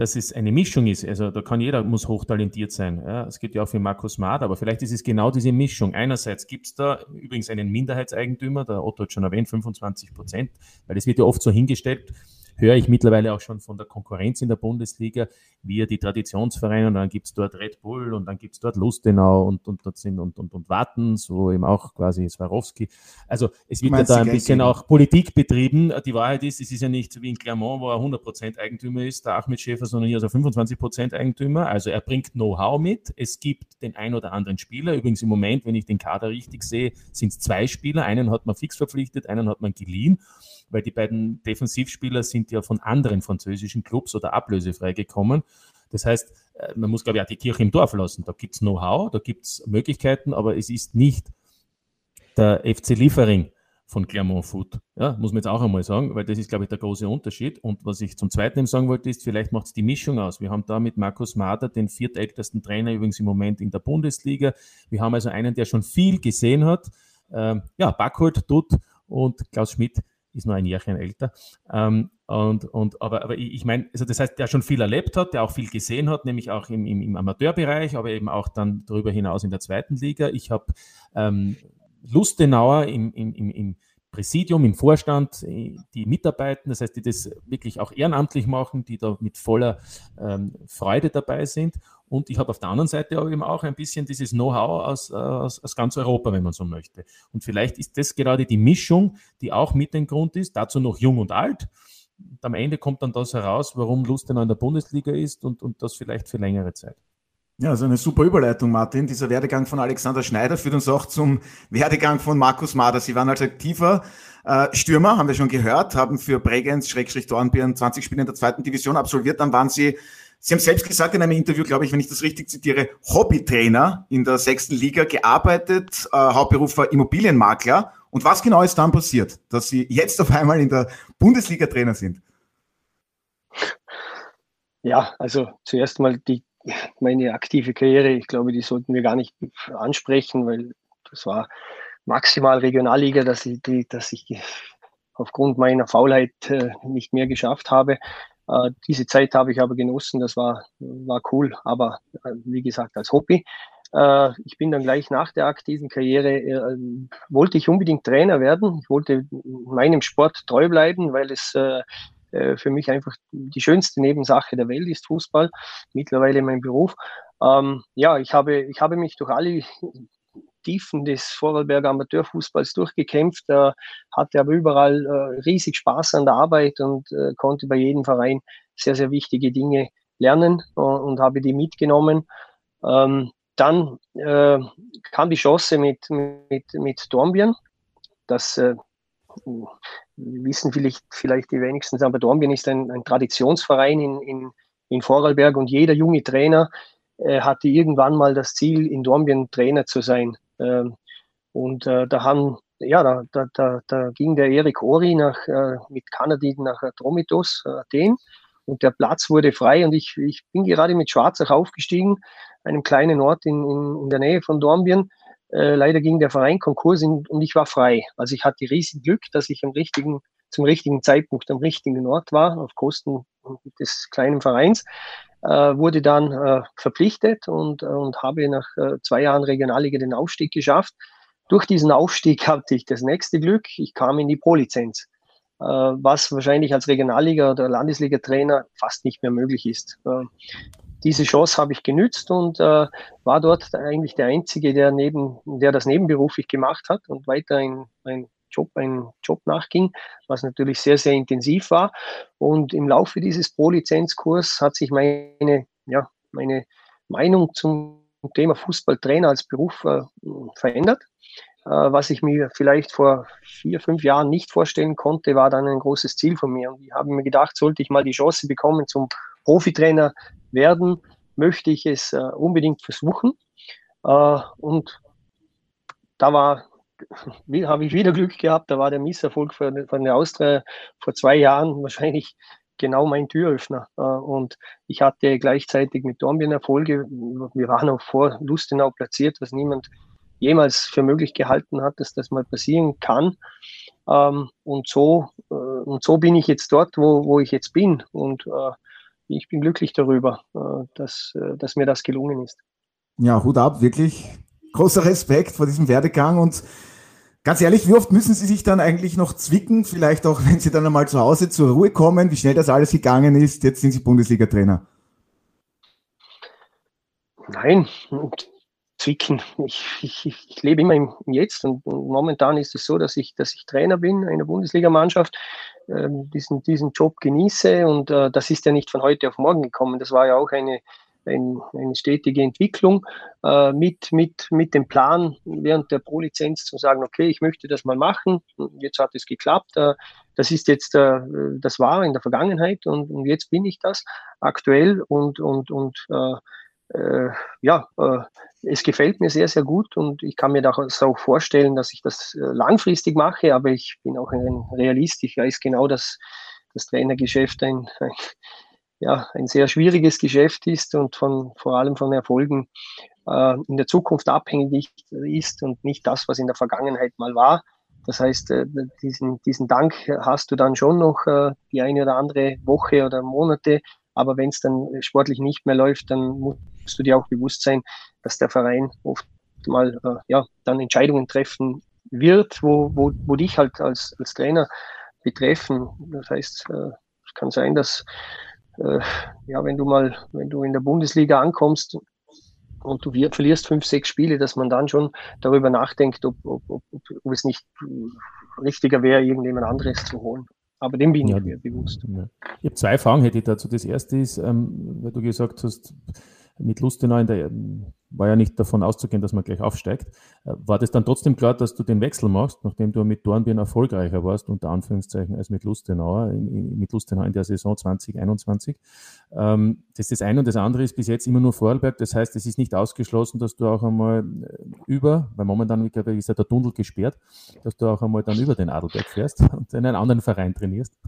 dass es eine Mischung ist. Also da kann jeder, muss hochtalentiert sein. Ja, es geht ja auch für Markus Maat, aber vielleicht ist es genau diese Mischung. Einerseits gibt es da übrigens einen Minderheitseigentümer, der Otto hat schon erwähnt, 25 Prozent, weil es wird ja oft so hingestellt, höre ich mittlerweile auch schon von der Konkurrenz in der Bundesliga, wie die Traditionsvereine, und dann gibt es dort Red Bull und dann gibt es dort Lustenau und, und, und, und, und, und Wattens, wo eben auch quasi Swarovski. Also es wird ja da ein bisschen auch Politik betrieben. Die Wahrheit ist, es ist ja nicht wie in Clermont, wo er 100% Eigentümer ist, der Ahmed Schäfer, sondern hier ist er 25% Eigentümer. Also er bringt Know-how mit. Es gibt den ein oder anderen Spieler. Übrigens im Moment, wenn ich den Kader richtig sehe, sind es zwei Spieler. Einen hat man fix verpflichtet, einen hat man geliehen weil die beiden Defensivspieler sind ja von anderen französischen Clubs oder ablösefrei gekommen. Das heißt, äh, man muss, glaube ich, auch die Kirche im Dorf lassen. Da gibt es Know-how, da gibt es Möglichkeiten, aber es ist nicht der FC Liefering von Clermont Foot. Ja, muss man jetzt auch einmal sagen, weil das ist, glaube ich, der große Unterschied. Und was ich zum Zweiten sagen wollte, ist, vielleicht macht es die Mischung aus. Wir haben da mit Markus Mader den viertältesten Trainer übrigens im Moment in der Bundesliga. Wir haben also einen, der schon viel gesehen hat. Ähm, ja, Backholt, Dutt und Klaus Schmidt ist nur ein Jährchen älter. Ähm, und, und, aber, aber ich, meine, also das heißt, der schon viel erlebt hat, der auch viel gesehen hat, nämlich auch im, im, im Amateurbereich, aber eben auch dann darüber hinaus in der zweiten Liga. Ich habe ähm, Lustenauer im, im, im, im Präsidium, im Vorstand, äh, die mitarbeiten, das heißt, die das wirklich auch ehrenamtlich machen, die da mit voller ähm, Freude dabei sind. Und ich habe auf der anderen Seite aber eben auch ein bisschen dieses Know-how aus, aus, aus ganz Europa, wenn man so möchte. Und vielleicht ist das gerade die Mischung, die auch mit dem Grund ist, dazu noch jung und alt. Und am Ende kommt dann das heraus, warum Lustenau in der Bundesliga ist und, und das vielleicht für längere Zeit.
Ja, also eine super Überleitung, Martin. Dieser Werdegang von Alexander Schneider führt uns auch zum Werdegang von Markus Mader. Sie waren als aktiver äh, Stürmer, haben wir schon gehört, haben für Bregenz, Schrägstrich Dornbirn 20 Spiele in der zweiten Division absolviert. Dann waren Sie Sie haben selbst gesagt in einem Interview, glaube ich, wenn ich das richtig zitiere, Hobbytrainer in der sechsten Liga gearbeitet, äh, Hauptberuf war Immobilienmakler. Und was genau ist dann passiert, dass Sie jetzt auf einmal in der Bundesliga Trainer sind?
Ja, also zuerst mal die, meine aktive Karriere, ich glaube, die sollten wir gar nicht ansprechen, weil das war maximal Regionalliga, dass ich, die, dass ich aufgrund meiner Faulheit äh, nicht mehr geschafft habe. Äh, diese Zeit habe ich aber genossen, das war, war cool, aber äh, wie gesagt, als Hobby. Äh, ich bin dann gleich nach der aktiven Karriere, äh, wollte ich unbedingt Trainer werden. Ich wollte meinem Sport treu bleiben, weil es äh, für mich einfach die schönste Nebensache der Welt ist, Fußball, mittlerweile mein Beruf. Ähm, ja, ich habe, ich habe mich durch alle Tiefen des Vorarlberger Amateurfußballs durchgekämpft, äh, hatte aber überall äh, riesig Spaß an der Arbeit und äh, konnte bei jedem Verein sehr, sehr wichtige Dinge lernen und, und habe die mitgenommen. Ähm, dann äh, kam die Chance mit, mit, mit Dornbirn. Das äh, wissen vielleicht, vielleicht die wenigsten, aber Dornbirn ist ein, ein Traditionsverein in, in, in Vorarlberg und jeder junge Trainer äh, hatte irgendwann mal das Ziel, in Dornbirn Trainer zu sein. Ähm, und äh, da haben, ja, da, da, da, da ging der Erik Ori nach, äh, mit Kanadin nach Atromitos, Athen, und der Platz wurde frei und ich, ich bin gerade mit Schwarzach aufgestiegen, einem kleinen Ort in, in, in der Nähe von Dornbirn. Äh, leider ging der Verein Konkurs in, und ich war frei. Also ich hatte riesen Glück, dass ich am richtigen, zum richtigen Zeitpunkt am richtigen Ort war, auf Kosten des kleinen Vereins äh, wurde dann äh, verpflichtet und, und habe nach äh, zwei Jahren Regionalliga den Aufstieg geschafft. Durch diesen Aufstieg hatte ich das nächste Glück. Ich kam in die Pro-Lizenz, äh, was wahrscheinlich als Regionalliga- oder Landesliga-Trainer fast nicht mehr möglich ist. Diese Chance habe ich genützt und äh, war dort eigentlich der Einzige, der neben, der das nebenberuflich gemacht hat und weiter ein, ein Job, ein Job nachging, was natürlich sehr, sehr intensiv war. Und im Laufe dieses Pro-Lizenzkurs hat sich meine, ja, meine Meinung zum Thema Fußballtrainer als Beruf äh, verändert. Äh, was ich mir vielleicht vor vier, fünf Jahren nicht vorstellen konnte, war dann ein großes Ziel von mir. Und ich habe mir gedacht, sollte ich mal die Chance bekommen zum Profitrainer werden, möchte ich es äh, unbedingt versuchen. Äh, und da war, habe ich wieder Glück gehabt, da war der Misserfolg von, von der Austria vor zwei Jahren wahrscheinlich genau mein Türöffner. Äh, und ich hatte gleichzeitig mit Dornbirn Erfolge. Wir waren auch vor Lustenau platziert, was niemand jemals für möglich gehalten hat, dass das mal passieren kann. Ähm, und so, äh, und so bin ich jetzt dort, wo, wo ich jetzt bin. Und äh, ich bin glücklich darüber, äh, dass, äh, dass mir das gelungen ist.
Ja, Hut ab, wirklich großer Respekt vor diesem Werdegang und ganz ehrlich, wie oft müssen Sie sich dann eigentlich noch zwicken, vielleicht auch, wenn Sie dann einmal zu Hause zur Ruhe kommen, wie schnell das alles gegangen ist, jetzt sind Sie Bundesliga-Trainer.
Nein, zwicken. Ich, ich, ich lebe immer im, Jetzt und, momentan ist es so, dass ich, dass ich Trainer bin einer Bundesligamannschaft, diesen, diesen Job genieße und äh, das ist ja nicht von heute auf morgen gekommen. Das war ja auch eine, ein, eine stetige Entwicklung äh, mit, mit, mit dem Plan während der Pro-Lizenz zu sagen, okay, ich möchte das mal machen. Jetzt hat es geklappt. Äh, das ist jetzt, äh, das war in der Vergangenheit und, und jetzt bin ich das aktuell und, und, und äh, ja, äh, es gefällt mir sehr, sehr gut und ich kann mir das auch vorstellen, dass ich das äh, langfristig mache, aber ich bin auch ein Realist. Ich weiß genau, dass das Trainergeschäft ein, ein, ja, ein sehr schwieriges Geschäft ist und von, vor allem von Erfolgen äh, in der Zukunft abhängig ist und nicht das, was in der Vergangenheit mal war. Das heißt, äh, diesen, diesen Dank hast du dann schon noch äh, die eine oder andere Woche oder Monate, aber wenn es dann sportlich nicht mehr läuft, dann musst du dir auch bewusst sein, dass der Verein oft mal äh, ja, dann Entscheidungen treffen wird, wo, wo, wo dich halt als, als Trainer betreffen. Das heißt, äh, es kann sein, dass äh, ja, wenn du mal, wenn du in der Bundesliga ankommst und du verlierst fünf, sechs Spiele, dass man dann schon darüber nachdenkt, ob, ob, ob, ob es nicht richtiger wäre, irgendjemand anderes zu holen. Aber dem bin ja, ich mir bewusst.
Ja. Ich habe zwei Fragen hätte ich dazu. Das erste ist, ähm, weil du gesagt hast, mit Lustenau in der, war ja nicht davon auszugehen, dass man gleich aufsteigt. Äh, war das dann trotzdem klar, dass du den Wechsel machst, nachdem du mit Dornbirn erfolgreicher warst, unter Anführungszeichen, als mit Lustenau, in, mit Lustenau in der Saison 2021? Ähm, das ist das eine und das andere ist bis jetzt immer nur Vorarlberg. Das heißt, es ist nicht ausgeschlossen, dass du auch einmal äh, über, weil momentan ist ja der Tunnel gesperrt, dass du auch einmal dann über den Adelberg fährst und in einen anderen Verein trainierst.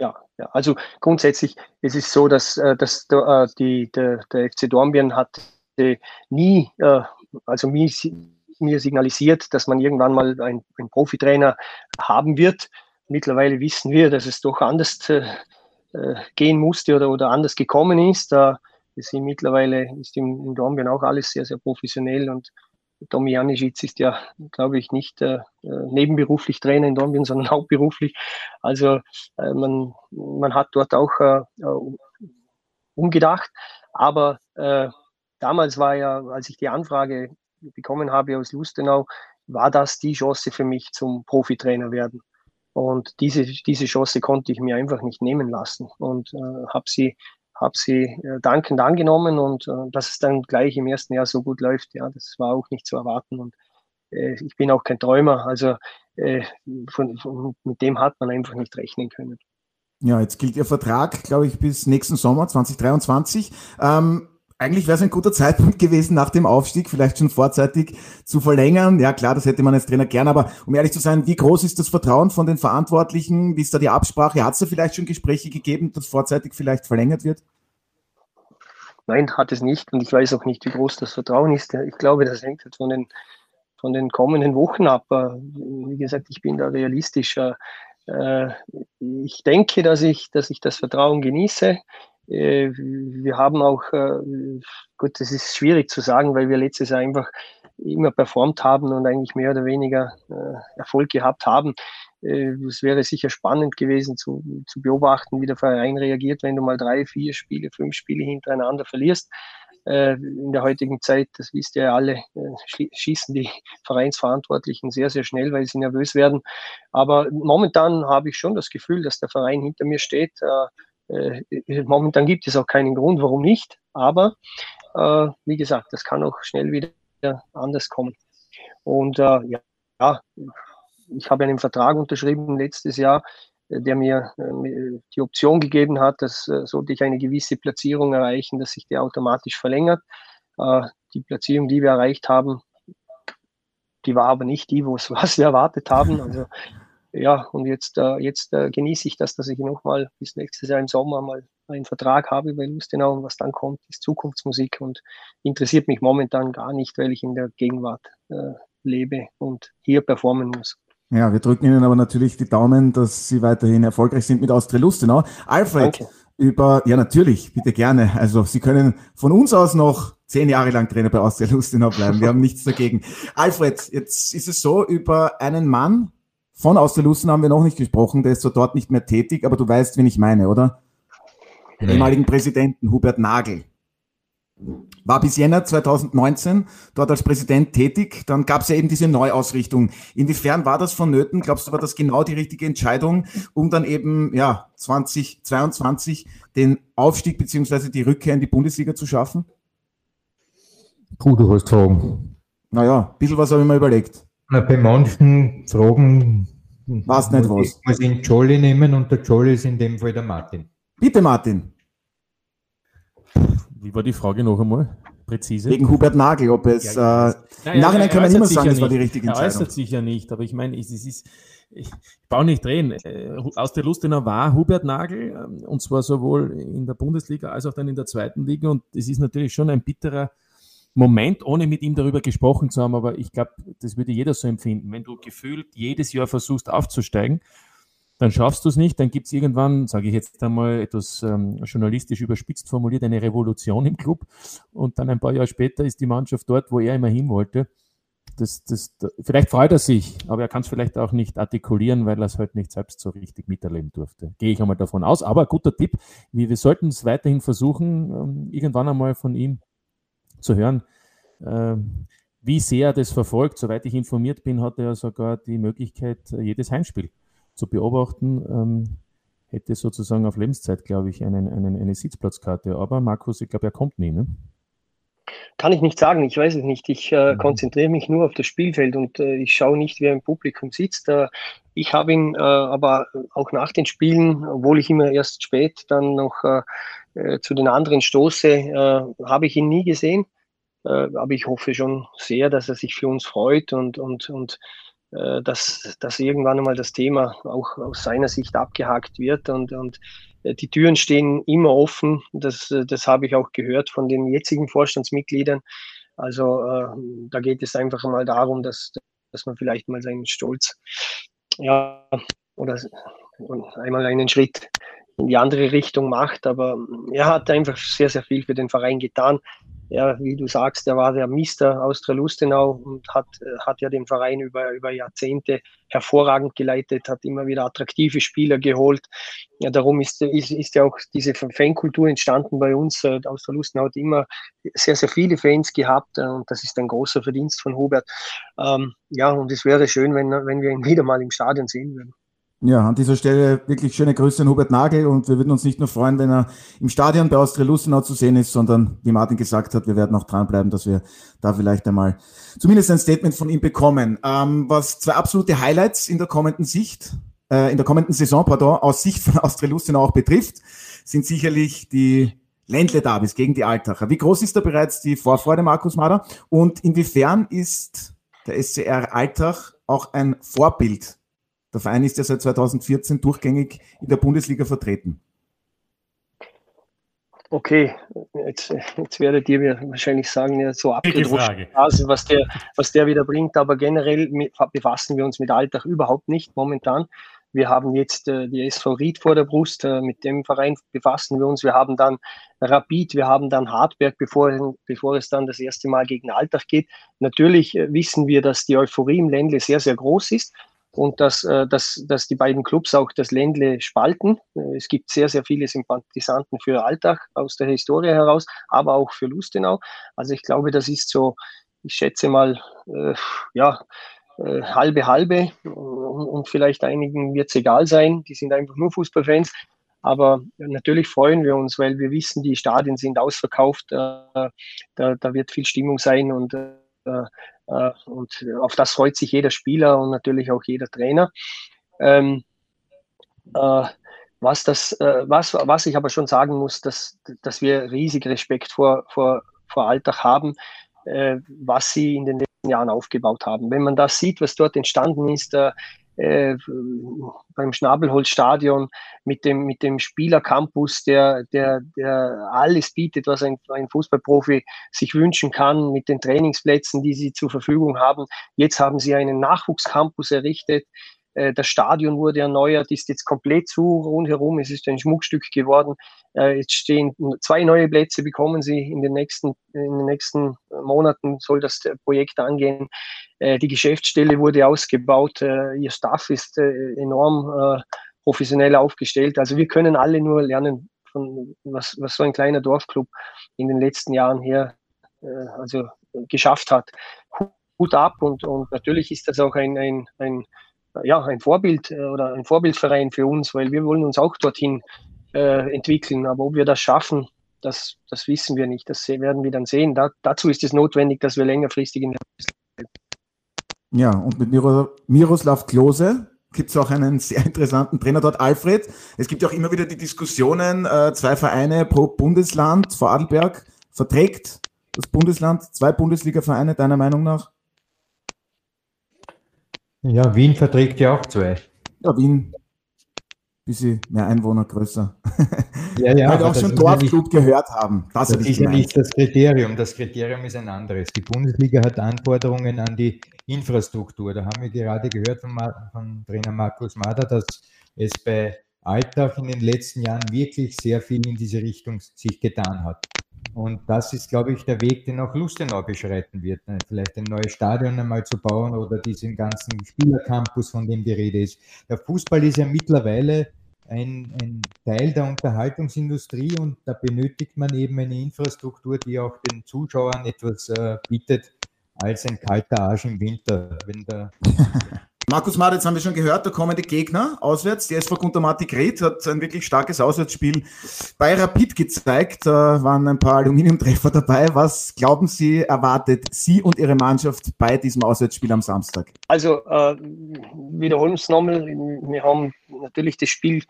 Ja, ja, also grundsätzlich es ist so, dass, äh, dass äh, die, der, der FC Dornbirn hat nie, äh, also mir, mir signalisiert, dass man irgendwann mal einen, einen Profitrainer haben wird. Mittlerweile wissen wir, dass es doch anders gehen musste oder, oder anders gekommen ist. wir sind mittlerweile ist in, in Dornbirn auch alles sehr, sehr professionell und Domi Janicic ist ja, glaube ich, nicht äh, nebenberuflich Trainer in Dornbirn, sondern hauptberuflich. Also äh, man, man hat dort auch äh, äh, umgedacht. Aber äh, damals war ja, als ich die Anfrage bekommen habe aus Lustenau, war das die Chance für mich zum Profitrainer werden. Und diese, diese Chance konnte ich mir einfach nicht nehmen lassen und äh, habe sie habe sie äh, dankend angenommen und äh, dass es dann gleich im ersten Jahr so gut läuft, ja, das war auch nicht zu erwarten und äh, ich bin auch kein Träumer, also äh, von, von, mit dem hat man einfach nicht rechnen können.
Ja, jetzt gilt Ihr Vertrag, glaube ich, bis nächsten Sommer 2023. Ähm, eigentlich wäre es ein guter Zeitpunkt gewesen, nach dem Aufstieg vielleicht schon vorzeitig zu verlängern. Ja klar, das hätte man als Trainer gern, aber um ehrlich zu sein, wie groß ist das Vertrauen von den Verantwortlichen? Wie ist da die Absprache? Hat es da vielleicht schon Gespräche gegeben, dass vorzeitig vielleicht verlängert wird?
Nein, hat es nicht. Und ich weiß auch nicht, wie groß das Vertrauen ist. Ich glaube, das hängt jetzt von den, von den kommenden Wochen ab. Äh, wie gesagt, ich bin da realistischer. Äh, ich denke, dass ich, dass ich das Vertrauen genieße. Äh, wir haben auch, äh, gut, das ist schwierig zu sagen, weil wir letztes Jahr einfach immer performt haben und eigentlich mehr oder weniger äh, Erfolg gehabt haben. Äh, es wäre sicher spannend gewesen zu, zu beobachten, wie der Verein reagiert, wenn du mal drei, vier Spiele, fünf Spiele hintereinander verlierst. Äh, in der heutigen Zeit, das wisst ihr ja alle, äh, schießen die Vereinsverantwortlichen sehr, sehr schnell, weil sie nervös werden. Aber momentan habe ich schon das Gefühl, dass der Verein hinter mir steht. Momentan gibt es auch keinen Grund, warum nicht. Aber wie gesagt, das kann auch schnell wieder anders kommen. Und ja, ich habe einen Vertrag unterschrieben letztes Jahr, äh, der mir äh, die Option gegeben hat, dass äh, sollte ich eine gewisse Platzierung erreichen, dass sich der automatisch verlängert. Die Platzierung, die wir erreicht haben, die war aber nicht die, was wir erwartet haben. Also ja, und jetzt, jetzt genieße ich das, dass ich nochmal bis nächstes Jahr im Sommer mal einen Vertrag habe bei Lustenau und was dann kommt, ist Zukunftsmusik und interessiert mich momentan gar nicht, weil ich in der Gegenwart lebe und hier performen muss.
Ja, wir drücken Ihnen aber natürlich die Daumen, dass Sie weiterhin erfolgreich sind mit Austria Lustenau. Alfred, Danke. über, ja natürlich, bitte gerne. Also Sie können von uns aus noch zehn Jahre lang Trainer bei Austria Lustenau bleiben. Wir haben nichts dagegen. Alfred, jetzt ist es so, über einen Mann von Austria Lustenau haben wir noch nicht gesprochen, der ist so dort nicht mehr tätig, aber du weißt, wen ich meine, oder? Den ehemaligen Präsidenten Hubert Nagel war bis Jänner 2019 dort als Präsident tätig. Dann gab es ja eben diese Neuausrichtung. Inwiefern war das vonnöten? Glaubst du, war das genau die richtige Entscheidung, um dann eben ja 2022 den Aufstieg beziehungsweise die Rückkehr in die Bundesliga zu schaffen?
Puh, du hast Fragen.
Naja, ein bisschen was habe ich mir überlegt.
Na, bei manchen Fragen
was nicht was.
Ich muss den Jolly nehmen und der Jolly ist in dem Fall der Martin.
Bitte, Martin.
Wie war die Frage noch einmal? Präzise?
Wegen Hubert Nagel, ob es. Ja, äh, ja, Im Nachhinein kann man immer sagen, es war die richtige Entscheidung.
Er äußert sich ja nicht, aber ich meine, es ist. Ich baue nicht drehen. Äh, aus der Lustenau war Hubert Nagel, ähm, und zwar sowohl in der Bundesliga als auch dann in der zweiten Liga. Und es ist natürlich schon ein bitterer Moment, ohne mit ihm darüber gesprochen zu haben, aber ich glaube, das würde jeder so empfinden. Wenn du gefühlt jedes Jahr versuchst aufzusteigen dann schaffst du es nicht, dann gibt es irgendwann, sage ich jetzt einmal etwas ähm, journalistisch überspitzt formuliert, eine Revolution im Club und dann ein paar Jahre später ist die Mannschaft dort, wo er immer hin wollte. Das, das, vielleicht freut er sich, aber er kann es vielleicht auch nicht artikulieren, weil er es halt nicht selbst so richtig miterleben durfte. Gehe ich einmal davon aus. Aber guter Tipp, wir, wir sollten es weiterhin versuchen, ähm, irgendwann einmal von ihm zu hören, ähm, wie sehr er das verfolgt. Soweit ich informiert bin, hat er sogar die Möglichkeit, jedes Heimspiel zu beobachten, ähm, hätte sozusagen auf Lebenszeit, glaube ich, einen, einen, eine Sitzplatzkarte. Aber Markus, ich glaube, er kommt nie. Ne?
Kann ich nicht sagen, ich weiß es nicht. Ich äh, mhm. konzentriere mich nur auf das Spielfeld und äh, ich schaue nicht, wer im Publikum sitzt. Äh, ich habe ihn äh, aber auch nach den Spielen, obwohl ich immer erst spät dann noch äh, äh, zu den anderen stoße, habe ich ihn nie gesehen. aber ich hoffe schon sehr, dass er sich für uns freut und, und, und dass, dass irgendwann einmal das Thema auch aus seiner Sicht abgehakt wird und, und äh, die Türen stehen immer offen. Das, äh, das habe ich auch gehört von den jetzigen Vorstandsmitgliedern. Also äh, da geht es einfach mal darum, dass, dass man vielleicht mal seinen Stolz ja, oder einmal einen Schritt in die andere Richtung macht. Aber er hat einfach sehr, sehr viel für den Verein getan ja, wie du sagst, er war der Mister Austria Lustenau und hat, hat ja den Verein über, über Jahrzehnte hervorragend geleitet, hat immer wieder attraktive Spieler geholt. Ja, darum ist, ist, ist ja auch diese Fankultur entstanden bei uns. Äh, Austria Lustenau hat immer sehr, sehr viele Fans gehabt äh, und das ist ein großer Verdienst von Hubert. Ähm, ja, und es wäre schön, wenn, wenn wir ihn wieder mal im Stadion sehen würden.
Ja, an dieser Stelle wirklich schöne Grüße an Hubert Nagel und wir würden uns nicht nur freuen, wenn er im Stadion bei Austria Lustenau zu sehen ist, sondern wie Martin gesagt hat, wir werden auch dranbleiben, dass wir da vielleicht einmal zumindest ein Statement von ihm bekommen. Ähm, was zwei absolute Highlights in der kommenden Sicht, äh, in der kommenden Saison, pardon, aus Sicht von Austria Lustenau auch betrifft, sind sicherlich die Ländle-Davis gegen die Altacher. Wie groß ist da bereits die Vorfreude, Markus Mader? Und inwiefern ist der SCR Altach auch ein Vorbild der Verein ist ja seit 2014 durchgängig in der Bundesliga vertreten.
Okay, jetzt, jetzt werdet ihr mir wahrscheinlich sagen, ja, so also was der, was der wieder bringt, aber generell befassen wir uns mit Alltag überhaupt nicht momentan. Wir haben jetzt äh, die SV Ried vor der Brust, äh, mit dem Verein befassen wir uns. Wir haben dann Rapid, wir haben dann Hartberg, bevor, bevor es dann das erste Mal gegen Alltag geht. Natürlich äh, wissen wir, dass die Euphorie im Ländle sehr, sehr groß ist. Und dass, äh, dass, dass die beiden Clubs auch das Ländle spalten. Äh, es gibt sehr, sehr viele Sympathisanten für Alltag aus der Historie heraus, aber auch für Lustenau. Also ich glaube, das ist so, ich schätze mal, äh, ja, äh, halbe halbe und, und vielleicht einigen wird es egal sein, die sind einfach nur Fußballfans. Aber natürlich freuen wir uns, weil wir wissen, die Stadien sind ausverkauft. Äh, da, da wird viel Stimmung sein und äh, und auf das freut sich jeder Spieler und natürlich auch jeder Trainer. Ähm, äh, was, das, äh, was, was ich aber schon sagen muss, dass, dass wir riesig Respekt vor, vor, vor Alltag haben, äh, was sie in den letzten Jahren aufgebaut haben. Wenn man das sieht, was dort entstanden ist, äh, beim Schnabelholzstadion mit dem, mit dem Spielercampus, der, der, der alles bietet, was ein, ein Fußballprofi sich wünschen kann, mit den Trainingsplätzen, die sie zur Verfügung haben. Jetzt haben sie einen Nachwuchscampus errichtet. Äh, das Stadion wurde erneuert, ist jetzt komplett zu rundherum. Es ist ein Schmuckstück geworden. Äh, jetzt stehen zwei neue Plätze, bekommen sie in den nächsten, in den nächsten Monaten soll das Projekt angehen. Äh, die Geschäftsstelle wurde ausgebaut. Ihr Staff ist enorm professionell aufgestellt. Also wir können alle nur lernen von was, was so ein kleiner Dorfclub in den letzten Jahren hier also geschafft hat. Hut ab und, und natürlich ist das auch ein, ein, ein ja, ein Vorbild äh, oder ein Vorbildverein für uns, weil wir wollen uns auch dorthin äh, entwickeln. Aber ob wir das schaffen, das, das wissen wir nicht. Das werden wir dann sehen. Da, dazu ist es notwendig, dass wir längerfristig in der
Ja, und mit Miroslav Klose gibt es auch einen sehr interessanten Trainer dort, Alfred. Es gibt ja auch immer wieder die Diskussionen, äh, zwei Vereine pro Bundesland, Vorarlberg verträgt das Bundesland zwei Bundesliga-Vereine, deiner Meinung nach?
Ja, Wien verträgt ja auch zwei.
Ja, Wien, bisschen mehr Einwohner größer.
Ja, ja.
Weil wir auch schon Dorfclub nicht, gehört haben.
Das, das ist ja nicht das Kriterium. Das Kriterium ist ein anderes. Die Bundesliga hat Anforderungen an die Infrastruktur. Da haben wir gerade gehört von, von Trainer Markus Mader, dass es bei Alltag in den letzten Jahren wirklich sehr viel in diese Richtung sich getan hat. Und das ist, glaube ich, der Weg, den auch Lustenau beschreiten wird. Ne? Vielleicht ein neues Stadion einmal zu bauen oder diesen ganzen Spielercampus, von dem die Rede ist. Der Fußball ist ja mittlerweile ein, ein, Teil der Unterhaltungsindustrie und da benötigt man eben eine Infrastruktur, die auch den Zuschauern etwas äh, bietet als ein kalter Arsch im Winter. Wenn der
Markus Mad, jetzt haben wir schon gehört, der kommende Gegner auswärts, die SV Guntermati Gret, hat ein wirklich starkes Auswärtsspiel bei Rapid gezeigt. Da waren ein paar Aluminiumtreffer dabei. Was glauben Sie, erwartet Sie und Ihre Mannschaft bei diesem Auswärtsspiel am Samstag?
Also, äh, wiederholen wir es nochmal. Wir haben natürlich das Spiel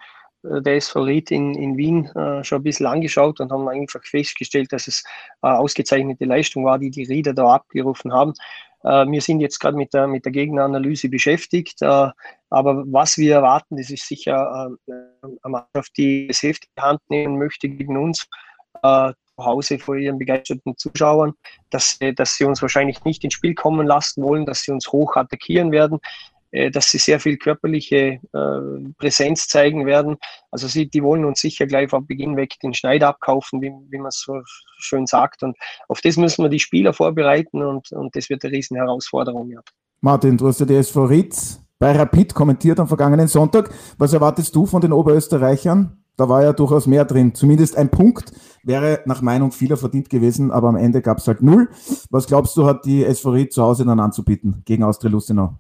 äh, der SV Ried in, in Wien äh, schon ein bisschen angeschaut und haben einfach festgestellt, dass es äh, ausgezeichnete Leistung war, die die Rieder da abgerufen haben. Äh, wir sind jetzt gerade mit der, mit der Gegneranalyse beschäftigt, äh, aber was wir erwarten, das ist sicher äh, eine Mannschaft, die das Heft in die Hand nehmen möchte gegen uns zu Hause vor ihren begeisterten Zuschauern, dass, dass sie uns wahrscheinlich nicht ins Spiel kommen lassen wollen, dass sie uns hoch attackieren werden. Äh, dass sie sehr viel körperliche äh, Präsenz zeigen werden. Also sie, die wollen uns sicher gleich von Beginn weg den Schneider abkaufen, wie, wie man so schön sagt. Und auf das müssen wir die Spieler vorbereiten und, und das wird eine riesen Herausforderung. Ja.
Martin, du hast ja die SV Ritz bei Rapid kommentiert am vergangenen Sonntag. Was erwartest du von den Oberösterreichern? Da war ja durchaus mehr drin. Zumindest ein Punkt wäre nach Meinung vieler verdient gewesen, aber am Ende gab es halt null. Was glaubst du, hat die SV Ried zu Hause dann anzubieten gegen Austria Lustenau?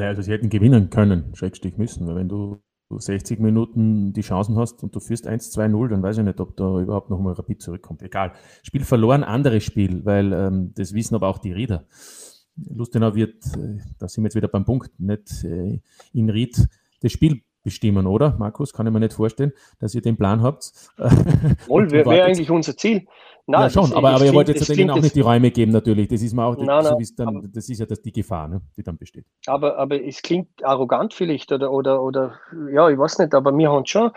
Naja, also sie hätten gewinnen können, Schrägstrich müssen, weil wenn du 60 Minuten die Chancen hast und du führst 1-2-0, dann weiß ich nicht, ob da überhaupt noch mal Rapid zurückkommt. Egal. Spiel verloren, anderes Spiel, weil ähm, das wissen aber auch die Rieder. Lustenau wird, äh, da sind wir jetzt wieder beim Punkt, nicht äh, in Ried das Spiel bestimmen, oder? Markus, kann ich mir nicht vorstellen, dass ihr den Plan habt.
Wohl, wäre wär eigentlich unser Ziel.
Nein, ja, schon, das, aber, aber ihr wollt jetzt denen auch nicht die Räume geben, natürlich. Das ist, auch, nein, so dann, aber, das ist ja das, die Gefahr, ne, die dann besteht.
Aber, aber es klingt arrogant vielleicht oder, oder, oder ja, ich weiß nicht, aber wir haben schon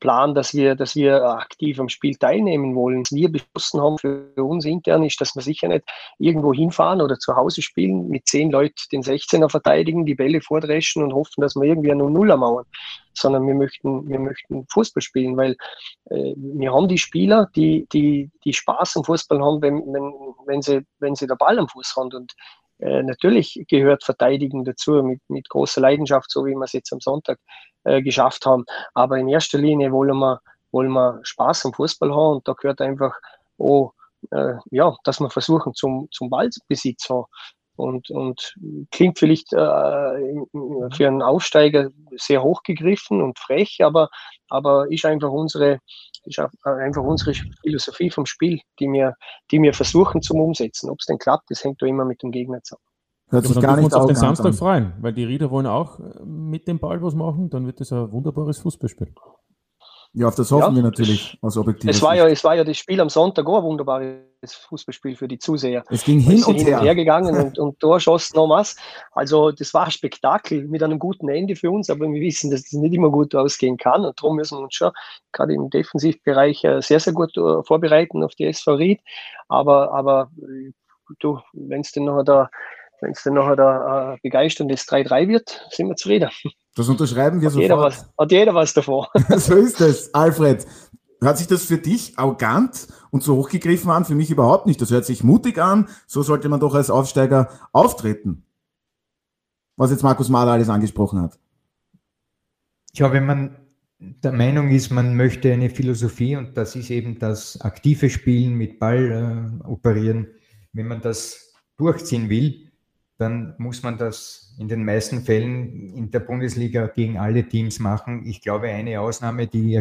Plan, dass wir, dass wir aktiv am Spiel teilnehmen wollen. Was wir beschlossen haben für uns intern ist, dass wir sicher nicht irgendwo hinfahren oder zu Hause spielen, mit zehn Leuten den 16er verteidigen, die Bälle vordreschen und hoffen, dass wir irgendwie eine Nuller mauern, sondern wir möchten, wir möchten Fußball spielen, weil äh, wir haben die Spieler, die, die, die Spaß am Fußball haben, wenn, wenn, wenn, sie, wenn sie der Ball am Fuß haben und äh, natürlich gehört Verteidigen dazu mit, mit großer Leidenschaft, so wie wir es jetzt am Sonntag äh, geschafft haben. Aber in erster Linie wollen wir, wollen wir Spaß am Fußball haben und da gehört einfach, oh, äh, ja, dass wir versuchen zum, zum Ballbesitz haben. Und, und klingt vielleicht äh, für einen Aufsteiger sehr hochgegriffen und frech, aber, aber ist einfach unsere, ist einfach unsere Philosophie vom Spiel, die wir, die wir versuchen zum Umsetzen. Ob es denn klappt, das hängt da immer mit dem Gegner zusammen.
Hört sich ja, gar nicht uns auf den Samstag an. freuen, weil die Rieder wollen auch äh, mit dem Ball was machen, dann wird das ein wunderbares Fußballspiel.
Ja, auf das hoffen ja, wir natürlich aus
objektiver es war, ja, es war ja das Spiel am Sonntag auch ein wunderbares Fußballspiel für die Zuseher.
Es ging hin und, hin her.
her gegangen und, und da schoss noch was. Also das war ein Spektakel mit einem guten Ende für uns, aber wir wissen, dass das nicht immer gut ausgehen kann und darum müssen wir uns schon gerade im Defensivbereich äh, sehr, sehr gut äh, vorbereiten auf die SV Ried. Aber, aber äh, du, wenn es denn noch da wenn es dann nachher da äh, begeisterndes 3-3 wird, sind wir zufrieden.
Das unterschreiben wir
hat sofort. Jeder was, hat jeder was davon.
so ist es. Alfred, hört sich das für dich arrogant und so hochgegriffen an? Für mich überhaupt nicht. Das hört sich mutig an. So sollte man doch als Aufsteiger auftreten. Was jetzt Markus Mahler alles angesprochen hat.
Ja, wenn man der Meinung ist, man möchte eine Philosophie und das ist eben das aktive Spielen mit Ball äh, operieren. Wenn man das durchziehen will, dann muss man das in den meisten Fällen in der Bundesliga gegen alle Teams machen. Ich glaube, eine Ausnahme, die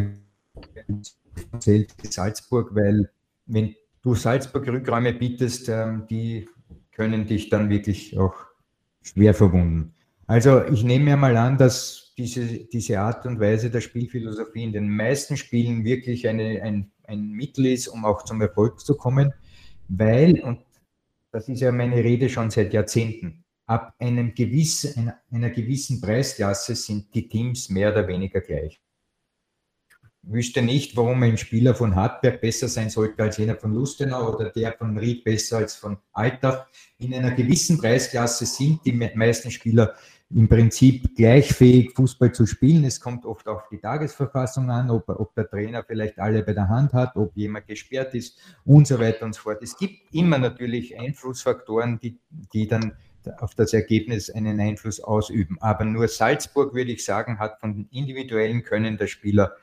zählt, ist Salzburg, weil wenn du Salzburg Rückräume bietest, ähm, die können dich dann wirklich auch schwer verwunden. Also ich nehme mir mal an, dass diese, diese Art und Weise der Spielphilosophie in den meisten Spielen wirklich eine, ein, ein Mittel ist, um auch zum Erfolg zu kommen, weil, und das ist ja meine Rede schon seit Jahrzehnten, ab einem gewissen, einer, gewissen Preisklasse sind die Teams mehr oder weniger gleich. Ich wüsste nicht, warum ein Spieler von Hartberg besser sein sollte als jener von Lustenau oder der von Ried besser als von Altach. In einer gewissen Preisklasse sind die meisten Spieler im Prinzip gleichfähig, Fußball zu spielen. Es kommt oft auf die Tagesverfassung an, ob, ob, der Trainer vielleicht alle bei der Hand hat, ob jemand gesperrt ist und so weiter und so fort. Es gibt immer natürlich Einflussfaktoren, die, die dann auf das Ergebnis einen Einfluss ausüben. Aber nur Salzburg, würde ich sagen, hat von den individuellen Können der Spieler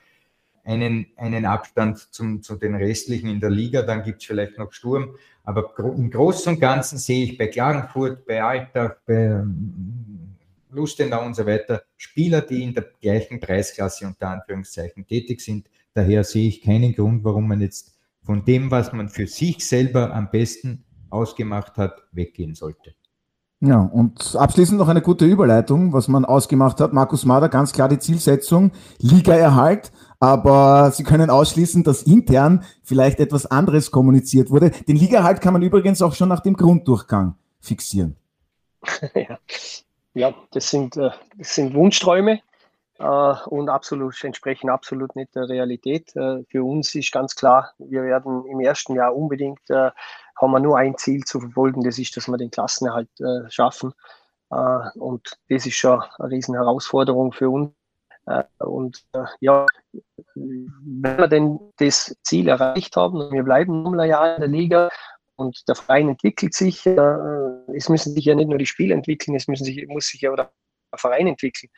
einen, einen Abstand zum, zu den restlichen in der Liga. Dann gibt es vielleicht noch Sturm. Aber im Großen und Ganzen sehe ich bei Klagenfurt, bei Alltag, bei Lustenau und so weiter, Spieler, die in der gleichen Preisklasse unter Anführungszeichen tätig sind. Daher sehe ich keinen Grund, warum man jetzt von dem, was man für sich selber am besten ausgemacht hat, weggehen sollte.
Ja, und abschließend noch eine gute Überleitung, was man ausgemacht hat. Markus Mader, ganz klar die Zielsetzung, Ligaerhalt, aber Sie können ausschließen, dass intern vielleicht etwas anderes kommuniziert wurde. Den Ligaerhalt kann man übrigens auch schon nach dem Grunddurchgang fixieren.
Ja, ja, das sind, äh, das sind Wunschträume äh, und absolut, entsprechen absolut nicht der Realität. Äh, für uns ist ganz klar, wir werden im ersten Jahr unbedingt, haben wir nur ein Ziel zu verfolgen, das ist, dass wir den Klassenerhalt schaffen. Und das ist schon eine riesen Herausforderung für uns. Und ja, wenn wir denn das Ziel erreicht haben wir bleiben um ein Jahr in der Liga, und der Verein entwickelt sich. Äh, es müssen sich ja nicht nur die Spiele entwickeln, es müssen sich, muss sich ja der Verein entwickeln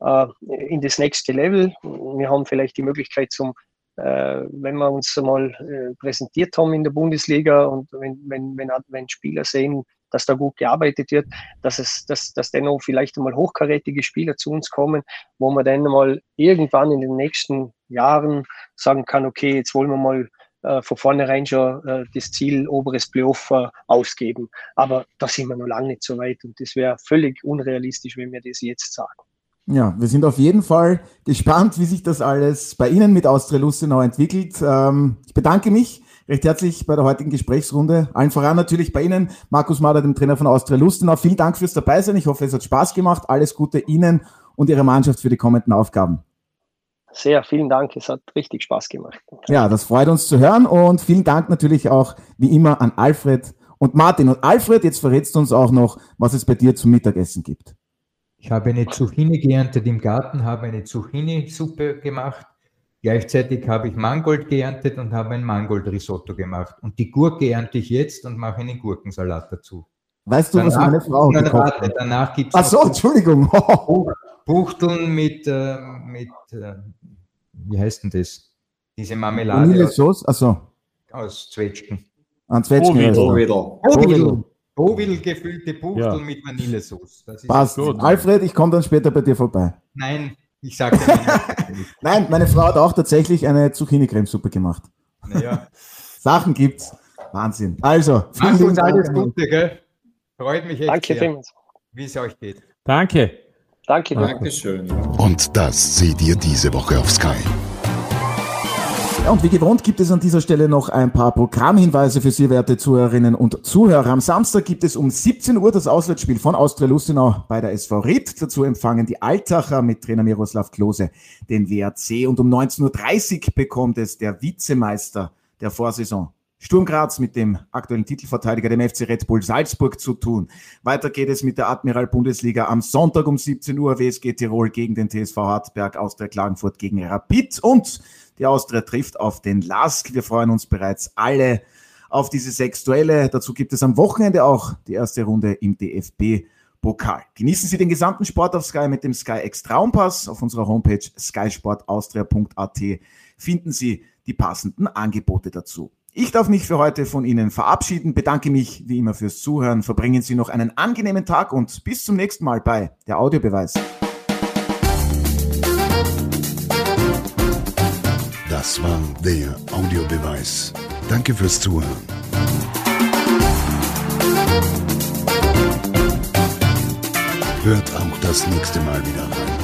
äh, in das nächste Level. Wir haben vielleicht die Möglichkeit zum, äh, wenn wir uns mal präsentiert haben in der Bundesliga und wenn, wenn, wenn, wenn Spieler sehen, dass da gut gearbeitet wird, dass es, dass, dass dennoch vielleicht einmal hochkarätige Spieler zu uns kommen, wo man dann mal irgendwann in den nächsten Jahren sagen kann, okay, jetzt wollen wir mal äh, von vornherein schon äh, das Ziel oberes Playoff äh, ausgeben. Aber da sind wir noch lange nicht so weit und das wäre völlig unrealistisch, wenn wir das jetzt sagen.
Ja, wir sind auf jeden Fall gespannt, wie sich das alles bei Ihnen mit Austria Lustenau entwickelt. Ähm, ich bedanke mich recht herzlich bei der heutigen Gesprächsrunde. Allen voran natürlich bei Ihnen, Markus Mader, dem Trainer von Austria Lustenau. Vielen Dank fürs Dabeisein. Ich hoffe, es hat Spaß gemacht. Alles Gute Ihnen und Ihrer Mannschaft für die kommenden Aufgaben
sehr, vielen Dank. Es hat richtig Spaß gemacht.
Ja, das freut uns zu hören und vielen Dank natürlich auch wie immer an Alfred und Martin. Und Alfred, jetzt verrätst du uns auch noch, was es bei dir zum Mittagessen gibt.
Ich habe eine Zucchini geerntet im Garten, habe eine Zucchini-Suppe gemacht. Gleichzeitig habe ich Mangold geerntet und habe ein Mangold-Risotto gemacht. Und die Gurke ernte ich jetzt und mache einen Gurkensalat dazu.
Weißt du, danach, was meine Frau
nein, warte, danach gibt es.
Ach so, Entschuldigung.
Buchteln mit, äh, mit äh, wie heißt denn das? Diese Marmelade. Vanillesauce?
Achso.
Aus Zwetschgen.
An Zwetschgen.
Bovidel. Bovidel gefüllte Buchteln ja. mit Vanillesauce.
Passt. Gut. Alfred, ich komme dann später bei dir vorbei.
Nein, ich sage
Nein, meine Frau hat auch tatsächlich eine Zucchini-Cremesuppe gemacht.
Naja.
Sachen gibt's. Wahnsinn. Also,
vielen uns alles Gute, gell? Freut mich echt
Danke sehr,
wie es euch geht.
Danke.
Danke.
Dankeschön. Und das seht ihr diese Woche auf Sky.
Ja, und wie gewohnt gibt es an dieser Stelle noch ein paar Programmhinweise für Sie, werte Zuhörerinnen und Zuhörer. Am Samstag gibt es um 17 Uhr das Auswärtsspiel von Austria Lustenau bei der SV Ried. Dazu empfangen die Altacher mit Trainer Miroslav Klose den WRC. Und um 19.30 Uhr bekommt es der Vizemeister der Vorsaison Sturm Graz mit dem aktuellen Titelverteidiger, dem FC Red Bull Salzburg, zu tun. Weiter geht es mit der Admiral Bundesliga am Sonntag um 17 Uhr, WSG Tirol gegen den TSV Hartberg, Austria Klagenfurt gegen Rapid und die Austria trifft auf den LASK. Wir freuen uns bereits alle auf diese sechs Duelle. Dazu gibt es am Wochenende auch die erste Runde im DFB. Pokal. Genießen Sie den gesamten Sport auf Sky mit dem Sky X Traumpass. Auf unserer Homepage skysportaustria.at finden Sie die passenden Angebote dazu. Ich darf mich für heute von Ihnen verabschieden, bedanke mich wie immer fürs Zuhören, verbringen Sie noch einen angenehmen Tag und bis zum nächsten Mal bei der Audiobeweis.
Das war der Audiobeweis. Danke fürs Zuhören. Hört auch das nächste Mal wieder rein.